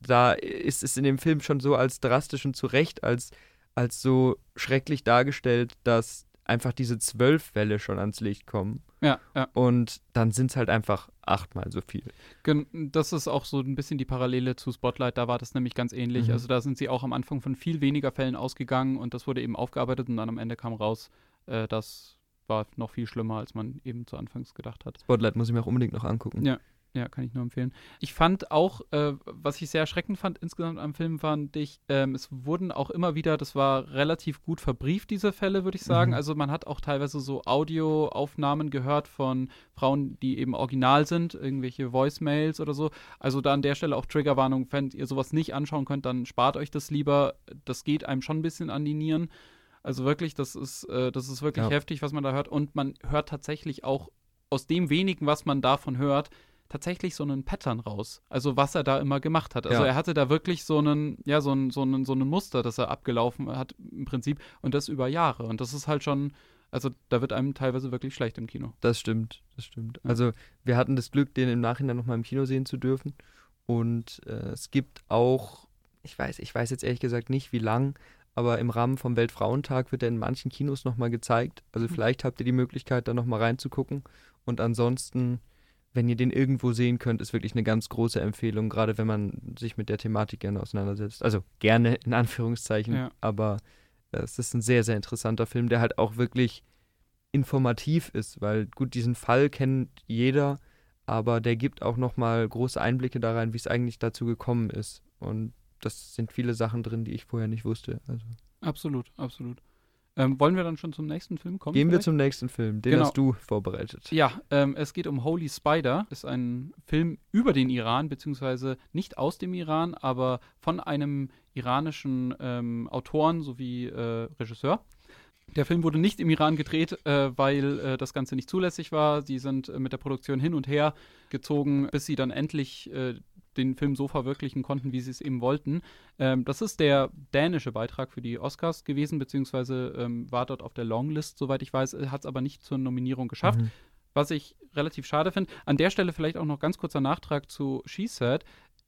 da ist es in dem Film schon so als drastisch und zu Recht als, als so schrecklich dargestellt, dass einfach diese zwölf Fälle schon ans Licht kommen. Ja, ja. Und dann sind es halt einfach achtmal so viel. Das ist auch so ein bisschen die Parallele zu Spotlight. Da war das nämlich ganz ähnlich. Mhm. Also da sind sie auch am Anfang von viel weniger Fällen ausgegangen und das wurde eben aufgearbeitet und dann am Ende kam raus, äh, das war noch viel schlimmer, als man eben zu Anfangs gedacht hat. Spotlight muss ich mir auch unbedingt noch angucken. Ja. Ja, kann ich nur empfehlen. Ich fand auch, äh, was ich sehr erschreckend fand insgesamt am Film, fand ich, ähm, es wurden auch immer wieder, das war relativ gut verbrieft, diese Fälle, würde ich sagen. Mhm. Also man hat auch teilweise so Audioaufnahmen gehört von Frauen, die eben original sind, irgendwelche Voicemails oder so. Also da an der Stelle auch Triggerwarnung, wenn ihr sowas nicht anschauen könnt, dann spart euch das lieber. Das geht einem schon ein bisschen an die Nieren. Also wirklich, das ist, äh, das ist wirklich ja. heftig, was man da hört. Und man hört tatsächlich auch aus dem wenigen, was man davon hört, tatsächlich so einen Pattern raus. Also was er da immer gemacht hat. Also ja. er hatte da wirklich so einen, ja, so ein, so einen, so einen Muster, das er abgelaufen hat im Prinzip und das über Jahre. Und das ist halt schon, also da wird einem teilweise wirklich schlecht im Kino. Das stimmt, das stimmt. Ja. Also wir hatten das Glück, den im Nachhinein nochmal im Kino sehen zu dürfen. Und äh, es gibt auch, ich weiß, ich weiß jetzt ehrlich gesagt nicht, wie lang, aber im Rahmen vom Weltfrauentag wird er in manchen Kinos nochmal gezeigt. Also mhm. vielleicht habt ihr die Möglichkeit, da nochmal reinzugucken. Und ansonsten wenn ihr den irgendwo sehen könnt, ist wirklich eine ganz große Empfehlung, gerade wenn man sich mit der Thematik gerne auseinandersetzt. Also gerne in Anführungszeichen, ja. aber äh, es ist ein sehr, sehr interessanter Film, der halt auch wirklich informativ ist, weil gut, diesen Fall kennt jeder, aber der gibt auch nochmal große Einblicke da rein, wie es eigentlich dazu gekommen ist. Und das sind viele Sachen drin, die ich vorher nicht wusste. Also. Absolut, absolut. Ähm, wollen wir dann schon zum nächsten Film kommen? Gehen vielleicht? wir zum nächsten Film, den genau. hast du vorbereitet. Ja, ähm, es geht um Holy Spider. Ist ein Film über den Iran, beziehungsweise nicht aus dem Iran, aber von einem iranischen ähm, Autoren sowie äh, Regisseur. Der Film wurde nicht im Iran gedreht, äh, weil äh, das Ganze nicht zulässig war. Sie sind äh, mit der Produktion hin und her gezogen, bis sie dann endlich äh, den Film so verwirklichen konnten, wie sie es eben wollten. Ähm, das ist der dänische Beitrag für die Oscars gewesen, beziehungsweise ähm, war dort auf der Longlist, soweit ich weiß, hat es aber nicht zur Nominierung geschafft. Mhm. Was ich relativ schade finde. An der Stelle vielleicht auch noch ganz kurzer Nachtrag zu She Said.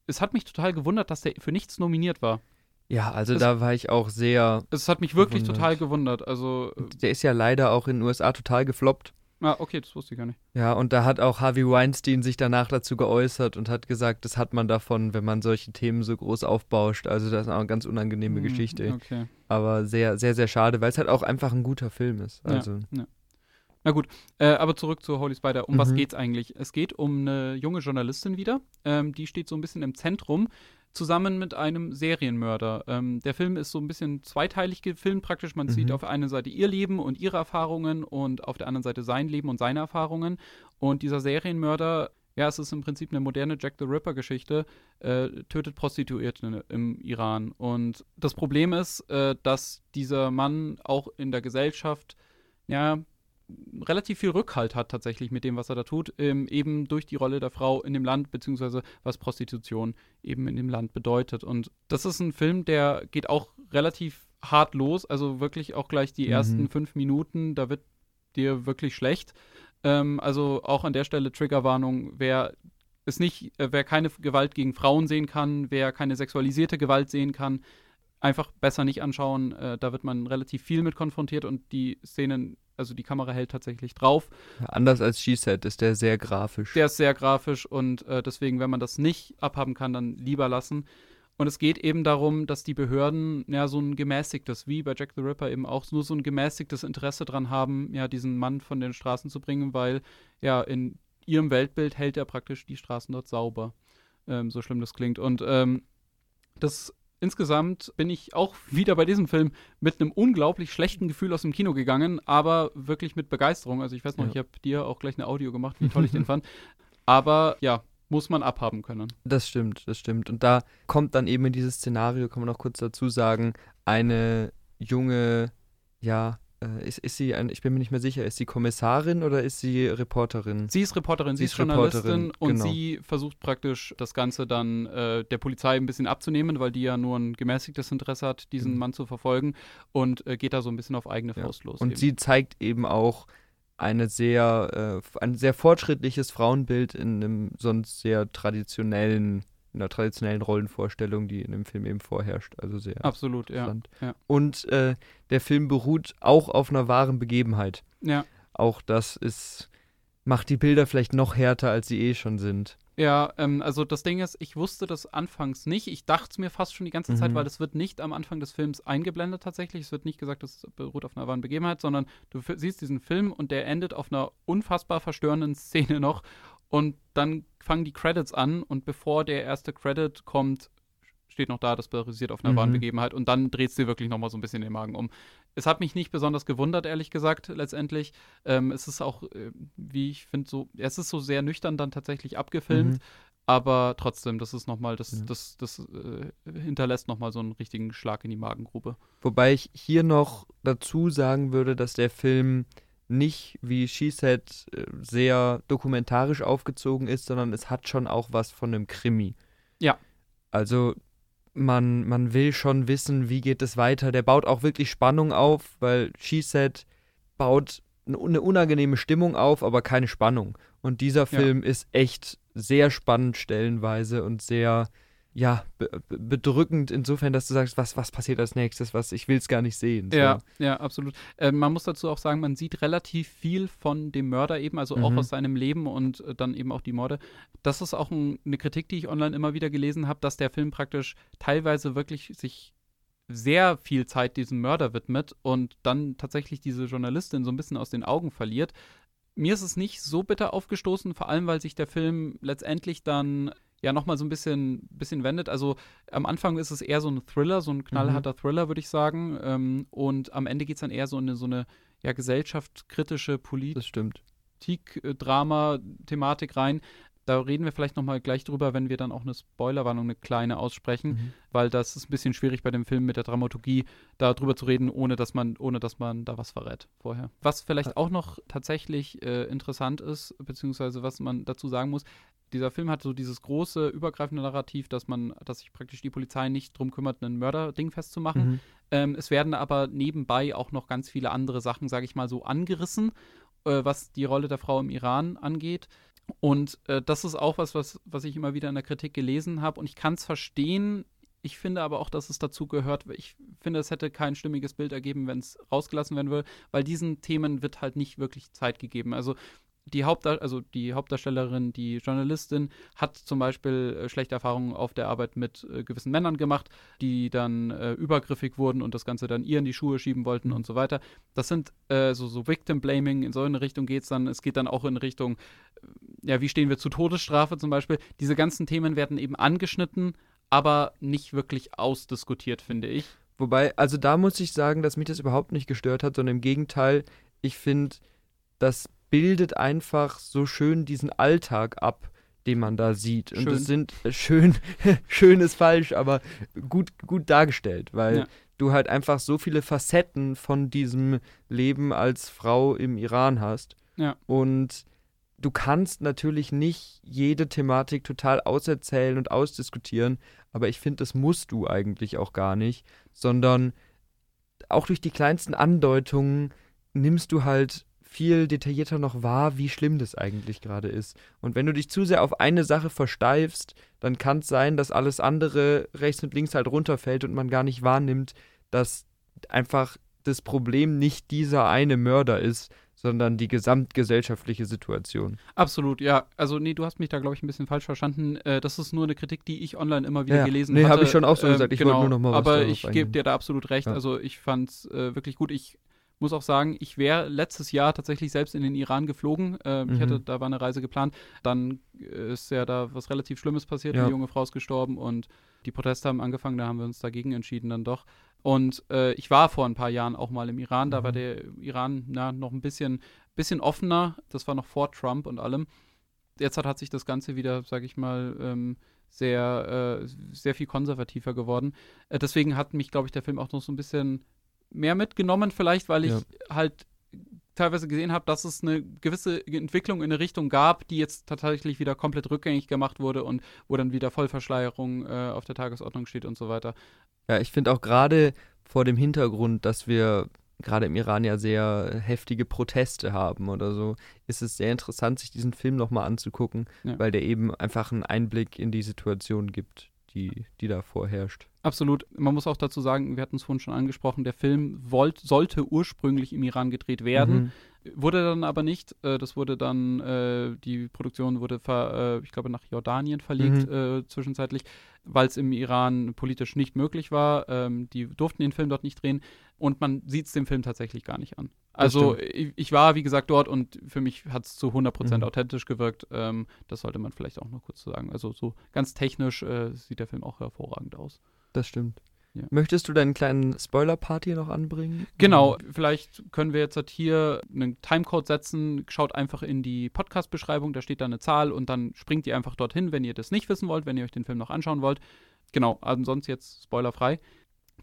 Es hat mich total gewundert, dass der für nichts nominiert war. Ja, also es, da war ich auch sehr. Es hat mich wirklich gewundert. total gewundert. Also, der ist ja leider auch in den USA total gefloppt. Ah, okay, das wusste ich gar nicht. Ja, und da hat auch Harvey Weinstein sich danach dazu geäußert und hat gesagt, das hat man davon, wenn man solche Themen so groß aufbauscht. Also das ist auch eine ganz unangenehme hm, Geschichte. Okay. Aber sehr, sehr, sehr schade, weil es halt auch einfach ein guter Film ist. Also. Ja, ja. Na gut, äh, aber zurück zu Holy Spider. Um mhm. was geht's eigentlich? Es geht um eine junge Journalistin wieder. Ähm, die steht so ein bisschen im Zentrum zusammen mit einem Serienmörder. Ähm, der Film ist so ein bisschen zweiteilig gefilmt praktisch. Man mhm. sieht auf einer Seite ihr Leben und ihre Erfahrungen und auf der anderen Seite sein Leben und seine Erfahrungen. Und dieser Serienmörder, ja, es ist im Prinzip eine moderne Jack the Ripper-Geschichte, äh, tötet Prostituierte im Iran. Und das Problem ist, äh, dass dieser Mann auch in der Gesellschaft, ja, relativ viel Rückhalt hat tatsächlich mit dem, was er da tut, ähm, eben durch die Rolle der Frau in dem Land, beziehungsweise was Prostitution eben in dem Land bedeutet. Und das ist ein Film, der geht auch relativ hart los, also wirklich auch gleich die mhm. ersten fünf Minuten, da wird dir wirklich schlecht. Ähm, also auch an der Stelle Triggerwarnung, wer es nicht, äh, wer keine Gewalt gegen Frauen sehen kann, wer keine sexualisierte Gewalt sehen kann, einfach besser nicht anschauen. Äh, da wird man relativ viel mit konfrontiert und die Szenen also die Kamera hält tatsächlich drauf. Ja, anders als She-Set ist der sehr grafisch. Der ist sehr grafisch und äh, deswegen, wenn man das nicht abhaben kann, dann lieber lassen. Und es geht eben darum, dass die Behörden ja so ein gemäßigtes, wie bei Jack the Ripper eben auch, nur so ein gemäßigtes Interesse dran haben, ja, diesen Mann von den Straßen zu bringen, weil ja in ihrem Weltbild hält er praktisch die Straßen dort sauber. Ähm, so schlimm das klingt. Und ähm, das insgesamt bin ich auch wieder bei diesem Film mit einem unglaublich schlechten Gefühl aus dem Kino gegangen, aber wirklich mit Begeisterung. Also ich weiß noch, ja. ich habe dir auch gleich eine Audio gemacht, wie toll ich den fand. Aber ja, muss man abhaben können. Das stimmt, das stimmt. Und da kommt dann eben in dieses Szenario, kann man noch kurz dazu sagen, eine junge, ja, äh, ist, ist sie, ein, ich bin mir nicht mehr sicher, ist sie Kommissarin oder ist sie Reporterin? Sie ist Reporterin, sie, sie ist, Journalistin Reporterin, und genau. sie versucht praktisch das Ganze dann äh, der Polizei ein bisschen abzunehmen, weil die ja nur ein gemäßigtes Interesse hat, diesen mhm. Mann zu verfolgen und äh, geht da so ein bisschen auf eigene Faust ja. los. Und eben. sie zeigt eben auch eine sehr, äh, ein sehr fortschrittliches Frauenbild in einem sonst sehr traditionellen in der traditionellen Rollenvorstellung, die in dem Film eben vorherrscht. Also sehr absolut, ja, ja. Und äh, der Film beruht auch auf einer wahren Begebenheit. Ja. Auch das ist macht die Bilder vielleicht noch härter, als sie eh schon sind. Ja, ähm, also das Ding ist, ich wusste das anfangs nicht. Ich dachte es mir fast schon die ganze mhm. Zeit, weil das wird nicht am Anfang des Films eingeblendet tatsächlich. Es wird nicht gesagt, das beruht auf einer wahren Begebenheit, sondern du siehst diesen Film und der endet auf einer unfassbar verstörenden Szene noch. Und dann fangen die Credits an und bevor der erste Credit kommt, steht noch da, das basiert auf einer mhm. wahren Begebenheit und dann dreht es dir wirklich nochmal so ein bisschen den Magen um. Es hat mich nicht besonders gewundert, ehrlich gesagt, letztendlich. Ähm, es ist auch, äh, wie ich finde, so, es ist so sehr nüchtern dann tatsächlich abgefilmt, mhm. aber trotzdem, das ist nochmal, das, ja. das, das, das äh, hinterlässt nochmal so einen richtigen Schlag in die Magengrube. Wobei ich hier noch dazu sagen würde, dass der Film nicht wie She Said äh, sehr dokumentarisch aufgezogen ist, sondern es hat schon auch was von einem Krimi. Ja. Also man, man will schon wissen, wie geht es weiter. Der baut auch wirklich Spannung auf, weil She Said baut eine unangenehme Stimmung auf, aber keine Spannung. Und dieser Film ja. ist echt sehr spannend stellenweise und sehr, ja, be bedrückend insofern, dass du sagst, was, was passiert als nächstes, was ich will es gar nicht sehen. So. Ja, ja, absolut. Äh, man muss dazu auch sagen, man sieht relativ viel von dem Mörder eben, also mhm. auch aus seinem Leben und äh, dann eben auch die Morde. Das ist auch ein, eine Kritik, die ich online immer wieder gelesen habe, dass der Film praktisch teilweise wirklich sich sehr viel Zeit diesem Mörder widmet und dann tatsächlich diese Journalistin so ein bisschen aus den Augen verliert. Mir ist es nicht so bitter aufgestoßen, vor allem weil sich der Film letztendlich dann ja nochmal so ein bisschen, bisschen wendet. Also am Anfang ist es eher so ein Thriller, so ein knallharter mhm. Thriller, würde ich sagen. Ähm, und am Ende geht es dann eher so in eine, so eine ja, gesellschaftskritische Politik-Drama-Thematik rein. Da reden wir vielleicht nochmal gleich drüber, wenn wir dann auch eine Spoilerwarnung, eine kleine aussprechen, mhm. weil das ist ein bisschen schwierig bei dem Film mit der Dramaturgie, da drüber zu reden, ohne dass man, ohne dass man da was verrät vorher. Was vielleicht auch noch tatsächlich äh, interessant ist, beziehungsweise was man dazu sagen muss, dieser Film hat so dieses große, übergreifende Narrativ, dass man, dass sich praktisch die Polizei nicht drum kümmert, einen Mörder-Ding festzumachen. Mhm. Ähm, es werden aber nebenbei auch noch ganz viele andere Sachen, sage ich mal, so angerissen, äh, was die Rolle der Frau im Iran angeht. Und äh, das ist auch was, was, was ich immer wieder in der Kritik gelesen habe. Und ich kann es verstehen. Ich finde aber auch, dass es dazu gehört. Ich finde, es hätte kein stimmiges Bild ergeben, wenn es rausgelassen werden würde, weil diesen Themen wird halt nicht wirklich Zeit gegeben. Also die, Hauptdar also die Hauptdarstellerin, die Journalistin, hat zum Beispiel äh, schlechte Erfahrungen auf der Arbeit mit äh, gewissen Männern gemacht, die dann äh, übergriffig wurden und das Ganze dann ihr in die Schuhe schieben wollten mhm. und so weiter. Das sind äh, so, so Victim-Blaming, in so eine Richtung geht es dann. Es geht dann auch in Richtung, äh, ja, wie stehen wir zu Todesstrafe zum Beispiel. Diese ganzen Themen werden eben angeschnitten, aber nicht wirklich ausdiskutiert, finde ich. Wobei, also da muss ich sagen, dass mich das überhaupt nicht gestört hat, sondern im Gegenteil, ich finde, dass bildet einfach so schön diesen Alltag ab, den man da sieht. Und das sind äh, schön, schön ist falsch, aber gut, gut dargestellt, weil ja. du halt einfach so viele Facetten von diesem Leben als Frau im Iran hast. Ja. Und du kannst natürlich nicht jede Thematik total auserzählen und ausdiskutieren, aber ich finde, das musst du eigentlich auch gar nicht, sondern auch durch die kleinsten Andeutungen nimmst du halt viel detaillierter noch wahr, wie schlimm das eigentlich gerade ist. Und wenn du dich zu sehr auf eine Sache versteifst, dann kann es sein, dass alles andere rechts und links halt runterfällt und man gar nicht wahrnimmt, dass einfach das Problem nicht dieser eine Mörder ist, sondern die gesamtgesellschaftliche Situation. Absolut, ja. Also, nee, du hast mich da, glaube ich, ein bisschen falsch verstanden. Äh, das ist nur eine Kritik, die ich online immer wieder ja, gelesen habe. Nee, habe ich schon auch so äh, gesagt. Ich genau, wollte nur noch mal was Aber ich gebe dir da absolut recht. Ja. Also, ich fand es äh, wirklich gut. Ich muss auch sagen, ich wäre letztes Jahr tatsächlich selbst in den Iran geflogen. Äh, mhm. Ich hatte, da war eine Reise geplant. Dann ist ja da was relativ Schlimmes passiert. Ja. Eine junge Frau ist gestorben und die Proteste haben angefangen. Da haben wir uns dagegen entschieden dann doch. Und äh, ich war vor ein paar Jahren auch mal im Iran. Da mhm. war der Iran na, noch ein bisschen, bisschen offener. Das war noch vor Trump und allem. Jetzt hat, hat sich das Ganze wieder, sag ich mal, ähm, sehr, äh, sehr viel konservativer geworden. Äh, deswegen hat mich, glaube ich, der Film auch noch so ein bisschen mehr mitgenommen, vielleicht, weil ich ja. halt teilweise gesehen habe, dass es eine gewisse Entwicklung in eine Richtung gab, die jetzt tatsächlich wieder komplett rückgängig gemacht wurde und wo dann wieder Vollverschleierung äh, auf der Tagesordnung steht und so weiter. Ja, ich finde auch gerade vor dem Hintergrund, dass wir gerade im Iran ja sehr heftige Proteste haben oder so, ist es sehr interessant, sich diesen Film nochmal anzugucken, ja. weil der eben einfach einen Einblick in die Situation gibt die, die da vorherrscht. Absolut. Man muss auch dazu sagen, wir hatten es vorhin schon angesprochen, der Film wollt, sollte ursprünglich im Iran gedreht werden. Mhm. Wurde dann aber nicht. Äh, das wurde dann, äh, die Produktion wurde, ver, äh, ich glaube, nach Jordanien verlegt mhm. Äh, zwischenzeitlich, weil es im Iran politisch nicht möglich war. Ähm, die durften den Film dort nicht drehen und man sieht es dem Film tatsächlich gar nicht an. Also ich, ich, war, wie gesagt, dort und für mich hat es zu 100% mhm. authentisch gewirkt. Ähm, das sollte man vielleicht auch noch kurz sagen. Also so ganz technisch sieht der Film auch hervorragend aus. Das stimmt. Ja. Möchtest du deinen kleinen Spoiler-Part hier noch anbringen? Genau, vielleicht können wir jetzt halt hier einen Timecode setzen. Schaut einfach in die Podcast-Beschreibung, da steht da eine Zahl und dann springt ihr einfach dorthin, wenn ihr das nicht wissen wollt, wenn ihr euch den Film noch anschauen wollt. Genau, ansonsten jetzt spoilerfrei.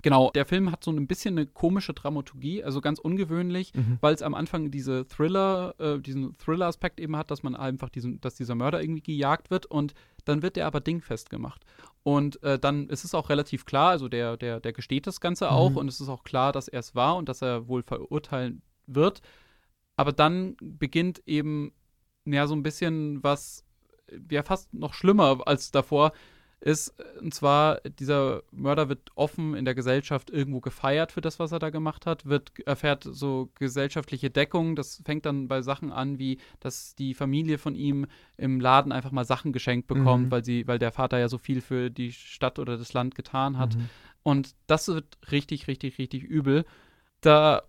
Genau, der Film hat so ein bisschen eine komische Dramaturgie, also ganz ungewöhnlich, mhm. weil es am Anfang diese Thriller, äh, diesen Thriller-Aspekt eben hat, dass man einfach diesen, dass dieser Mörder irgendwie gejagt wird und dann wird der aber dingfest gemacht. Und äh, dann ist es auch relativ klar, also der, der, der gesteht das Ganze auch mhm. und es ist auch klar, dass er es war und dass er wohl verurteilen wird. Aber dann beginnt eben ja so ein bisschen was, ja fast noch schlimmer als davor, ist, und zwar, dieser Mörder wird offen in der Gesellschaft irgendwo gefeiert für das, was er da gemacht hat, wird, erfährt so gesellschaftliche Deckung. Das fängt dann bei Sachen an, wie dass die Familie von ihm im Laden einfach mal Sachen geschenkt bekommt, mhm. weil sie, weil der Vater ja so viel für die Stadt oder das Land getan hat. Mhm. Und das wird richtig, richtig, richtig übel. Da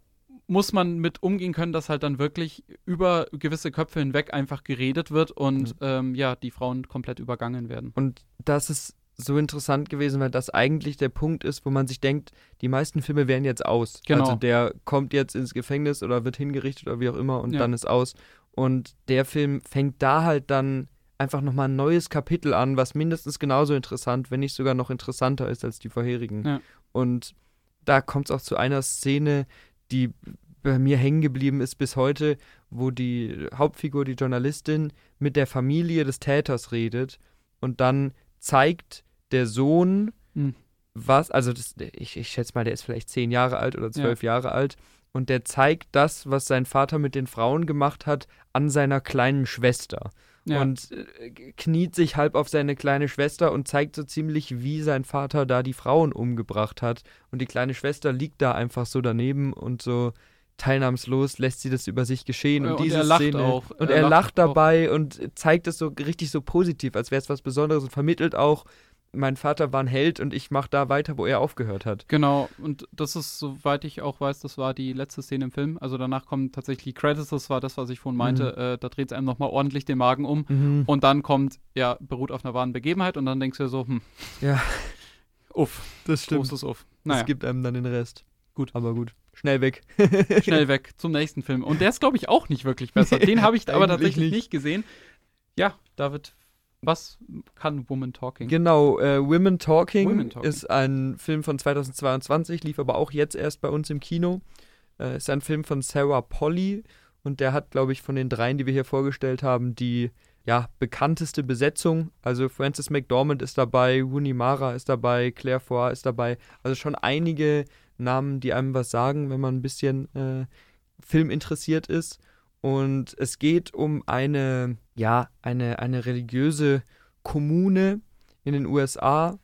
muss man mit umgehen können, dass halt dann wirklich über gewisse Köpfe hinweg einfach geredet wird und mhm. ähm, ja, die Frauen komplett übergangen werden. Und das ist so interessant gewesen, weil das eigentlich der Punkt ist, wo man sich denkt, die meisten Filme wären jetzt aus. Genau. Also der kommt jetzt ins Gefängnis oder wird hingerichtet oder wie auch immer und ja. dann ist aus. Und der Film fängt da halt dann einfach nochmal ein neues Kapitel an, was mindestens genauso interessant, wenn nicht sogar noch interessanter ist als die vorherigen. Ja. Und da kommt es auch zu einer Szene, die bei mir hängen geblieben ist bis heute, wo die Hauptfigur, die Journalistin, mit der Familie des Täters redet und dann zeigt der Sohn, mhm. was, also das, ich, ich schätze mal, der ist vielleicht zehn Jahre alt oder zwölf ja. Jahre alt und der zeigt das, was sein Vater mit den Frauen gemacht hat, an seiner kleinen Schwester. Ja. Und äh, kniet sich halb auf seine kleine Schwester und zeigt so ziemlich, wie sein Vater da die Frauen umgebracht hat. Und die kleine Schwester liegt da einfach so daneben und so teilnahmslos lässt sie das über sich geschehen. Ja, und, und diese Szene. Auch. Und er, er lacht, lacht dabei auch. und zeigt es so richtig so positiv, als wäre es was Besonderes und vermittelt auch, mein Vater war ein Held und ich mache da weiter, wo er aufgehört hat. Genau, und das ist, soweit ich auch weiß, das war die letzte Szene im Film. Also danach kommen tatsächlich Credits, das war das, was ich vorhin meinte. Mhm. Äh, da dreht es einem nochmal ordentlich den Magen um. Mhm. Und dann kommt, ja, beruht auf einer wahren Begebenheit und dann denkst du so, hm. Ja. Uff. Das stimmt. Großes Uff. Naja. Es gibt einem dann den Rest. Gut. Aber gut. Schnell weg. Schnell weg zum nächsten Film. Und der ist, glaube ich, auch nicht wirklich besser. Den habe ich aber tatsächlich nicht. nicht gesehen. Ja, David, was kann Woman Talking? Genau, äh, Women, Talking Women, Talking ist ein Film von 2022, lief aber auch jetzt erst bei uns im Kino. Äh, ist ein Film von Sarah Polly und der hat, glaube ich, von den dreien, die wir hier vorgestellt haben, die ja, bekannteste Besetzung. Also Frances McDormand ist dabei, Rooney Mara ist dabei, Claire Foy ist dabei. Also schon einige Namen, die einem was sagen, wenn man ein bisschen äh, Film interessiert ist. Und es geht um eine, ja, eine, eine religiöse Kommune in den USA.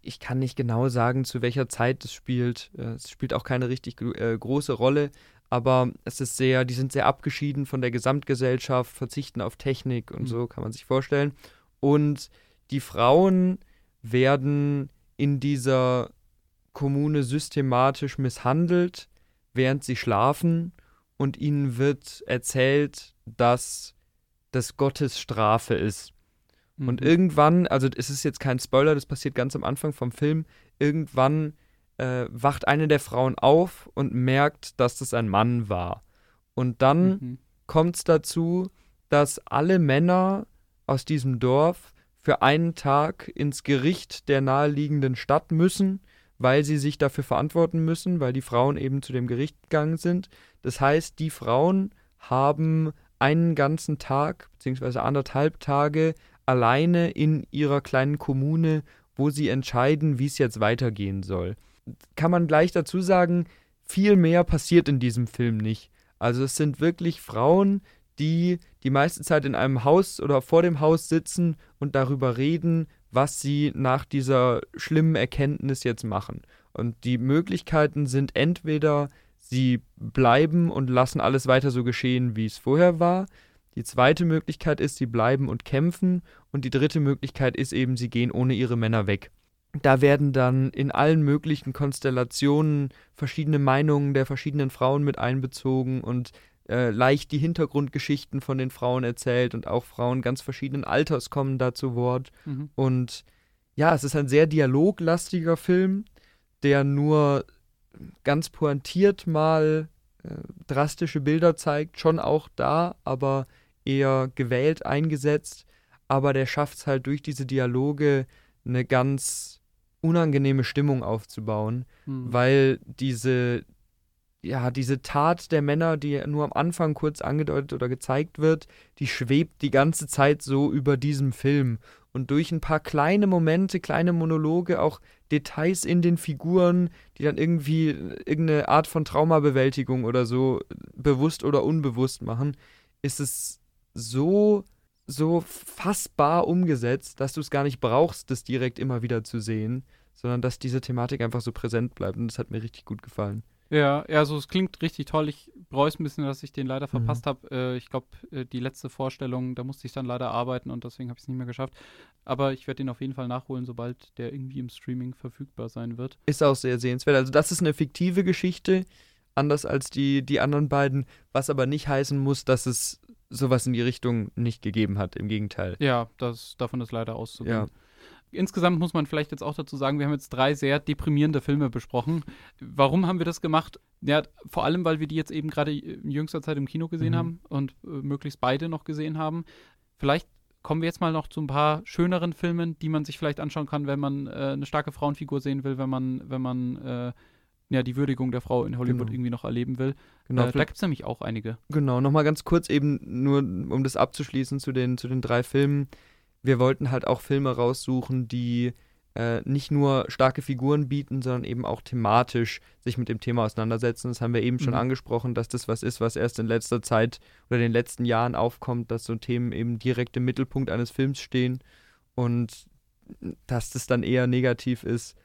Ich kann nicht genau sagen, zu welcher Zeit es spielt. Äh, es spielt auch keine richtig äh, große Rolle, aber es ist sehr, die sind sehr abgeschieden von der Gesamtgesellschaft, verzichten auf Technik und mhm. so, kann man sich vorstellen. Und die Frauen werden in dieser Kommune systematisch misshandelt, während sie schlafen und ihnen wird erzählt, dass das Gottes Strafe ist. Mhm. Und irgendwann, also es ist jetzt kein Spoiler, das passiert ganz am Anfang vom Film, irgendwann äh, wacht eine der Frauen auf und merkt, dass das ein Mann war. Und dann mhm. kommt es dazu, dass alle Männer aus diesem Dorf für einen Tag ins Gericht der naheliegenden Stadt müssen weil sie sich dafür verantworten müssen, weil die Frauen eben zu dem Gericht gegangen sind. Das heißt, die Frauen haben einen ganzen Tag bzw. anderthalb Tage alleine in ihrer kleinen Kommune, wo sie entscheiden, wie es jetzt weitergehen soll. Kann man gleich dazu sagen, viel mehr passiert in diesem Film nicht. Also es sind wirklich Frauen, die die meiste Zeit in einem Haus oder vor dem Haus sitzen und darüber reden, was sie nach dieser schlimmen Erkenntnis jetzt machen. Und die Möglichkeiten sind entweder, sie bleiben und lassen alles weiter so geschehen, wie es vorher war. Die zweite Möglichkeit ist, sie bleiben und kämpfen. Und die dritte Möglichkeit ist eben, sie gehen ohne ihre Männer weg. Da werden dann in allen möglichen Konstellationen verschiedene Meinungen der verschiedenen Frauen mit einbezogen und äh, leicht die Hintergrundgeschichten von den Frauen erzählt und auch Frauen ganz verschiedenen Alters kommen da zu Wort. Mhm. Und ja, es ist ein sehr dialoglastiger Film, der nur ganz pointiert mal äh, drastische Bilder zeigt, schon auch da, aber eher gewählt eingesetzt. Aber der schafft es halt durch diese Dialoge eine ganz unangenehme Stimmung aufzubauen, mhm. weil diese, ja, diese Tat der Männer, die nur am Anfang kurz angedeutet oder gezeigt wird, die schwebt die ganze Zeit so über diesem Film. Und durch ein paar kleine Momente, kleine Monologe, auch Details in den Figuren, die dann irgendwie irgendeine Art von Traumabewältigung oder so bewusst oder unbewusst machen, ist es so, so fassbar umgesetzt, dass du es gar nicht brauchst, das direkt immer wieder zu sehen, sondern dass diese Thematik einfach so präsent bleibt. Und das hat mir richtig gut gefallen. Ja, ja, also es klingt richtig toll. Ich bereue es ein bisschen, dass ich den leider verpasst mhm. habe. Äh, ich glaube, äh, die letzte Vorstellung, da musste ich dann leider arbeiten und deswegen habe ich es nicht mehr geschafft. Aber ich werde den auf jeden Fall nachholen, sobald der irgendwie im Streaming verfügbar sein wird. Ist auch sehr sehenswert. Also das ist eine fiktive Geschichte, anders als die, die anderen beiden, was aber nicht heißen muss, dass es sowas in die Richtung nicht gegeben hat. Im Gegenteil. Ja, das, davon ist leider auszugehen. Ja. Insgesamt muss man vielleicht jetzt auch dazu sagen, wir haben jetzt drei sehr deprimierende Filme besprochen. Warum haben wir das gemacht? Ja, vor allem, weil wir die jetzt eben gerade in jüngster Zeit im Kino gesehen mhm. haben und äh, möglichst beide noch gesehen haben. Vielleicht kommen wir jetzt mal noch zu ein paar schöneren Filmen, die man sich vielleicht anschauen kann, wenn man äh, eine starke Frauenfigur sehen will, wenn man, wenn man äh, ja, die Würdigung der Frau in Hollywood genau. irgendwie noch erleben will. Genau, äh, da gibt es nämlich auch einige. Genau, nochmal ganz kurz eben nur, um das abzuschließen zu den, zu den drei Filmen wir wollten halt auch Filme raussuchen, die äh, nicht nur starke Figuren bieten, sondern eben auch thematisch sich mit dem Thema auseinandersetzen. Das haben wir eben schon mhm. angesprochen, dass das was ist, was erst in letzter Zeit oder den letzten Jahren aufkommt, dass so Themen eben direkt im Mittelpunkt eines Films stehen und dass das dann eher negativ ist,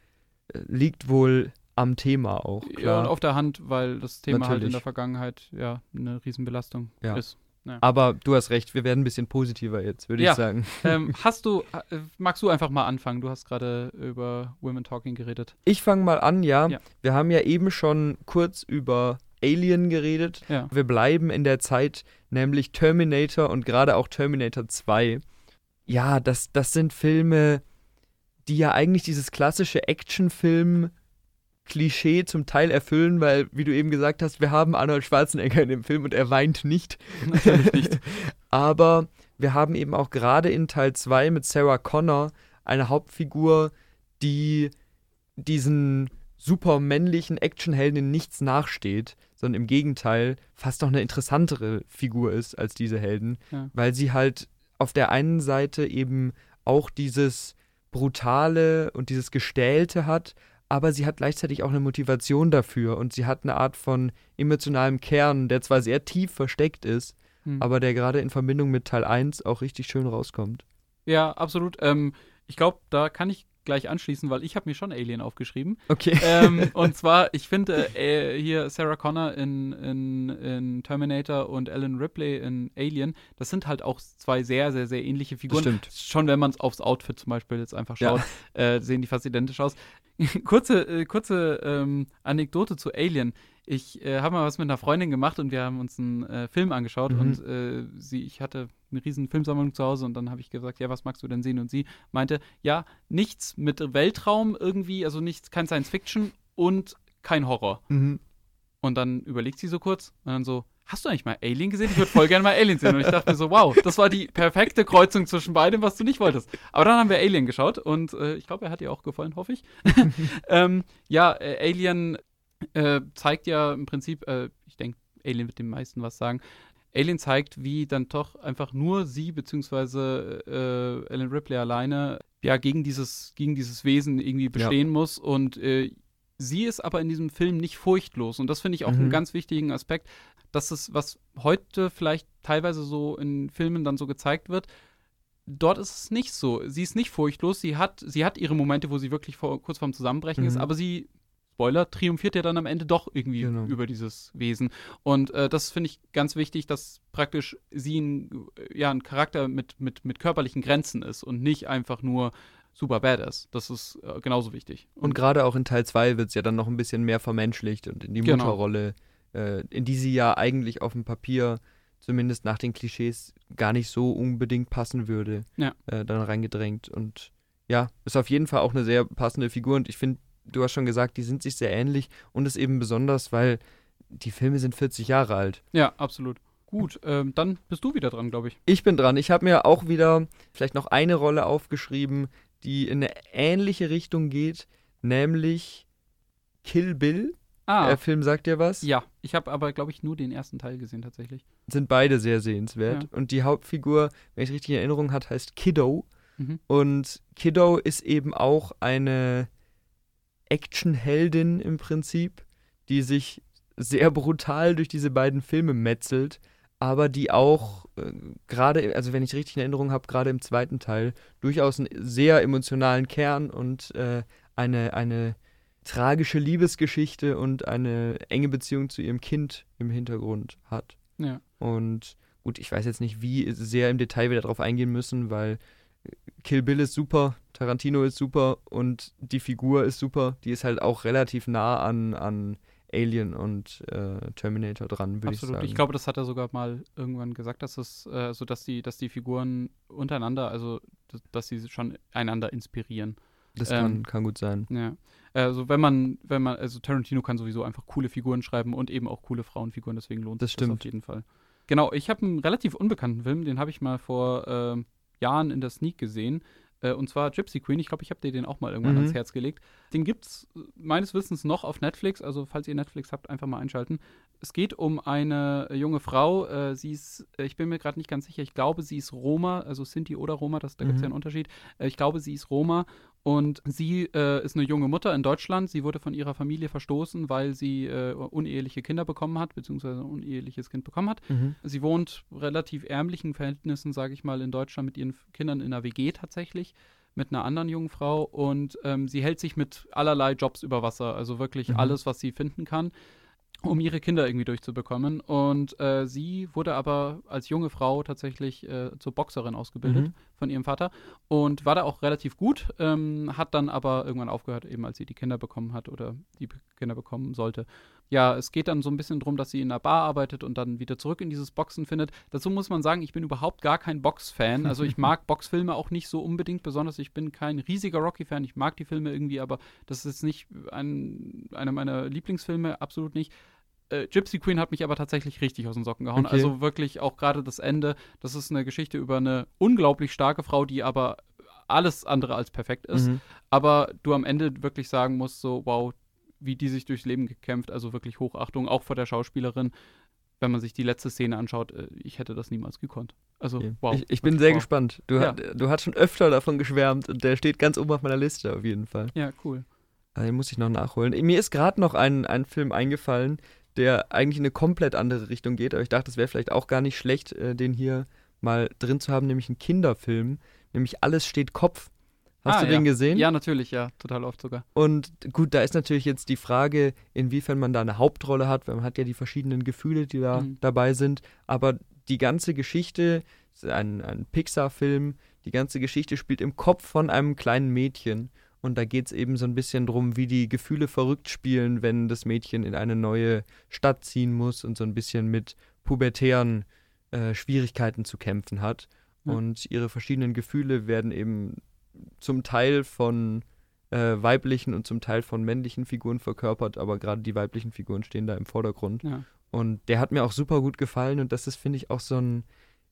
äh, liegt wohl am Thema auch. Klar. Ja, und auf der Hand, weil das Thema Natürlich. halt in der Vergangenheit ja eine Riesenbelastung ja. ist. Ja. Aber du hast recht, wir werden ein bisschen positiver jetzt, würde ja. ich sagen. Ähm, hast du, äh, magst du einfach mal anfangen? Du hast gerade über Women Talking geredet. Ich fange mal an, ja. ja. Wir haben ja eben schon kurz über Alien geredet. Ja. Wir bleiben in der Zeit, nämlich Terminator und gerade auch Terminator 2. Ja, das, das sind Filme, die ja eigentlich dieses klassische Actionfilm Klischee zum Teil erfüllen, weil, wie du eben gesagt hast, wir haben Arnold Schwarzenegger in dem Film und er weint nicht. Natürlich nicht. Aber wir haben eben auch gerade in Teil 2 mit Sarah Connor eine Hauptfigur, die diesen super männlichen Actionhelden in nichts nachsteht, sondern im Gegenteil fast noch eine interessantere Figur ist als diese Helden, ja. weil sie halt auf der einen Seite eben auch dieses Brutale und dieses Gestählte hat, aber sie hat gleichzeitig auch eine Motivation dafür und sie hat eine Art von emotionalem Kern, der zwar sehr tief versteckt ist, hm. aber der gerade in Verbindung mit Teil 1 auch richtig schön rauskommt. Ja, absolut. Ähm, ich glaube, da kann ich gleich anschließen, weil ich habe mir schon Alien aufgeschrieben. Okay. Ähm, und zwar, ich finde äh, hier Sarah Connor in, in, in, Terminator und Ellen Ripley in Alien, das sind halt auch zwei sehr, sehr, sehr ähnliche Figuren. Das stimmt. Schon wenn man es aufs Outfit zum Beispiel jetzt einfach schaut, ja. äh, sehen die fast identisch aus. kurze äh, kurze ähm, Anekdote zu Alien. Ich äh, habe mal was mit einer Freundin gemacht und wir haben uns einen äh, Film angeschaut mhm. und äh, sie, ich hatte eine riesen Filmsammlung zu Hause und dann habe ich gesagt, ja, was magst du denn sehen? Und sie meinte, ja, nichts mit Weltraum irgendwie, also nichts, kein Science Fiction und kein Horror. Mhm. Und dann überlegt sie so kurz und dann so, hast du eigentlich mal Alien gesehen? Ich würde voll gerne mal Alien sehen. Und ich dachte mir so, wow, das war die perfekte Kreuzung zwischen beidem, was du nicht wolltest. Aber dann haben wir Alien geschaut und äh, ich glaube, er hat dir auch gefallen, hoffe ich. ähm, ja, äh, Alien äh, zeigt ja im Prinzip, äh, ich denke, Alien wird den meisten was sagen. Alien zeigt, wie dann doch einfach nur sie beziehungsweise äh, Ellen Ripley alleine ja gegen dieses gegen dieses Wesen irgendwie bestehen ja. muss und äh, sie ist aber in diesem Film nicht furchtlos und das finde ich auch mhm. einen ganz wichtigen Aspekt das ist, was heute vielleicht teilweise so in Filmen dann so gezeigt wird. Dort ist es nicht so. Sie ist nicht furchtlos. Sie hat, sie hat ihre Momente, wo sie wirklich vor, kurz vorm Zusammenbrechen mhm. ist, aber sie Spoiler, triumphiert er dann am Ende doch irgendwie genau. über dieses Wesen. Und äh, das finde ich ganz wichtig, dass praktisch sie ein, ja, ein Charakter mit, mit, mit körperlichen Grenzen ist und nicht einfach nur super badass. Das ist äh, genauso wichtig. Und, und gerade auch in Teil 2 wird es ja dann noch ein bisschen mehr vermenschlicht und in die genau. Mutterrolle, äh, in die sie ja eigentlich auf dem Papier zumindest nach den Klischees gar nicht so unbedingt passen würde, ja. äh, dann reingedrängt. Und ja, ist auf jeden Fall auch eine sehr passende Figur und ich finde, du hast schon gesagt, die sind sich sehr ähnlich und ist eben besonders, weil die Filme sind 40 Jahre alt. Ja, absolut. Gut, ähm, dann bist du wieder dran, glaube ich. Ich bin dran. Ich habe mir auch wieder vielleicht noch eine Rolle aufgeschrieben, die in eine ähnliche Richtung geht, nämlich Kill Bill. Ah. Der Film sagt dir was? Ja, ich habe aber, glaube ich, nur den ersten Teil gesehen tatsächlich. Sind beide sehr sehenswert. Ja. Und die Hauptfigur, wenn ich richtig in Erinnerung habe, heißt Kiddo. Mhm. Und Kiddo ist eben auch eine Actionheldin im Prinzip, die sich sehr brutal durch diese beiden Filme metzelt, aber die auch äh, gerade, also wenn ich richtig in Erinnerung habe, gerade im zweiten Teil durchaus einen sehr emotionalen Kern und äh, eine, eine tragische Liebesgeschichte und eine enge Beziehung zu ihrem Kind im Hintergrund hat. Ja. Und gut, ich weiß jetzt nicht, wie sehr im Detail wir darauf eingehen müssen, weil Kill Bill ist super, Tarantino ist super und die Figur ist super. Die ist halt auch relativ nah an, an Alien und äh, Terminator dran, würde ich sagen. Absolut. Ich glaube, das hat er sogar mal irgendwann gesagt, dass es, äh, so dass die, dass die Figuren untereinander, also dass sie schon einander inspirieren. Das kann, ähm, kann gut sein. Ja. Also wenn man, wenn man, also Tarantino kann sowieso einfach coole Figuren schreiben und eben auch coole Frauenfiguren, deswegen lohnt das sich das auf jeden Fall. Genau, ich habe einen relativ unbekannten Film, den habe ich mal vor äh, Jahren in der Sneak gesehen. Äh, und zwar Gypsy Queen. Ich glaube, ich habe dir den auch mal irgendwann mhm. ans Herz gelegt. Den gibt es äh, meines Wissens noch auf Netflix. Also, falls ihr Netflix habt, einfach mal einschalten. Es geht um eine junge Frau. Äh, sie ist, äh, ich bin mir gerade nicht ganz sicher, ich glaube, sie ist Roma, also Sinti oder Roma, das, da gibt es ja mhm. einen Unterschied. Äh, ich glaube, sie ist Roma und sie äh, ist eine junge Mutter in Deutschland. Sie wurde von ihrer Familie verstoßen, weil sie äh, uneheliche Kinder bekommen hat, beziehungsweise ein uneheliches Kind bekommen hat. Mhm. Sie wohnt relativ ärmlichen Verhältnissen, sage ich mal, in Deutschland mit ihren Kindern in einer WG tatsächlich mit einer anderen jungen Frau und ähm, sie hält sich mit allerlei Jobs über Wasser, also wirklich mhm. alles, was sie finden kann um ihre Kinder irgendwie durchzubekommen. Und äh, sie wurde aber als junge Frau tatsächlich äh, zur Boxerin ausgebildet mhm. von ihrem Vater und war da auch relativ gut, ähm, hat dann aber irgendwann aufgehört, eben als sie die Kinder bekommen hat oder die Kinder bekommen sollte. Ja, es geht dann so ein bisschen darum, dass sie in einer Bar arbeitet und dann wieder zurück in dieses Boxen findet. Dazu muss man sagen, ich bin überhaupt gar kein Box-Fan. Also ich mag Boxfilme auch nicht so unbedingt, besonders ich bin kein riesiger Rocky-Fan. Ich mag die Filme irgendwie, aber das ist jetzt nicht ein, einer meiner Lieblingsfilme, absolut nicht äh, Gypsy Queen hat mich aber tatsächlich richtig aus den Socken gehauen. Okay. Also wirklich auch gerade das Ende. Das ist eine Geschichte über eine unglaublich starke Frau, die aber alles andere als perfekt ist. Mhm. Aber du am Ende wirklich sagen musst, so, wow, wie die sich durchs Leben gekämpft. Also wirklich Hochachtung, auch vor der Schauspielerin. Wenn man sich die letzte Szene anschaut, äh, ich hätte das niemals gekonnt. Also, okay. wow. Ich, ich bin sehr wow. gespannt. Du, ja. hat, du hast schon öfter davon geschwärmt und der steht ganz oben auf meiner Liste auf jeden Fall. Ja, cool. Ah, den muss ich noch nachholen. Mir ist gerade noch ein, ein Film eingefallen, der eigentlich in eine komplett andere Richtung geht. Aber ich dachte, es wäre vielleicht auch gar nicht schlecht, äh, den hier mal drin zu haben, nämlich einen Kinderfilm, nämlich Alles steht Kopf. Hast ah, du ja. den gesehen? Ja, natürlich, ja, total oft sogar. Und gut, da ist natürlich jetzt die Frage, inwiefern man da eine Hauptrolle hat, weil man hat ja die verschiedenen Gefühle, die da mhm. dabei sind. Aber die ganze Geschichte, ein, ein Pixar-Film, die ganze Geschichte spielt im Kopf von einem kleinen Mädchen. Und da geht es eben so ein bisschen drum, wie die Gefühle verrückt spielen, wenn das Mädchen in eine neue Stadt ziehen muss und so ein bisschen mit pubertären äh, Schwierigkeiten zu kämpfen hat. Ja. Und ihre verschiedenen Gefühle werden eben zum Teil von äh, weiblichen und zum Teil von männlichen Figuren verkörpert, aber gerade die weiblichen Figuren stehen da im Vordergrund. Ja. Und der hat mir auch super gut gefallen und das ist, finde ich, auch so ein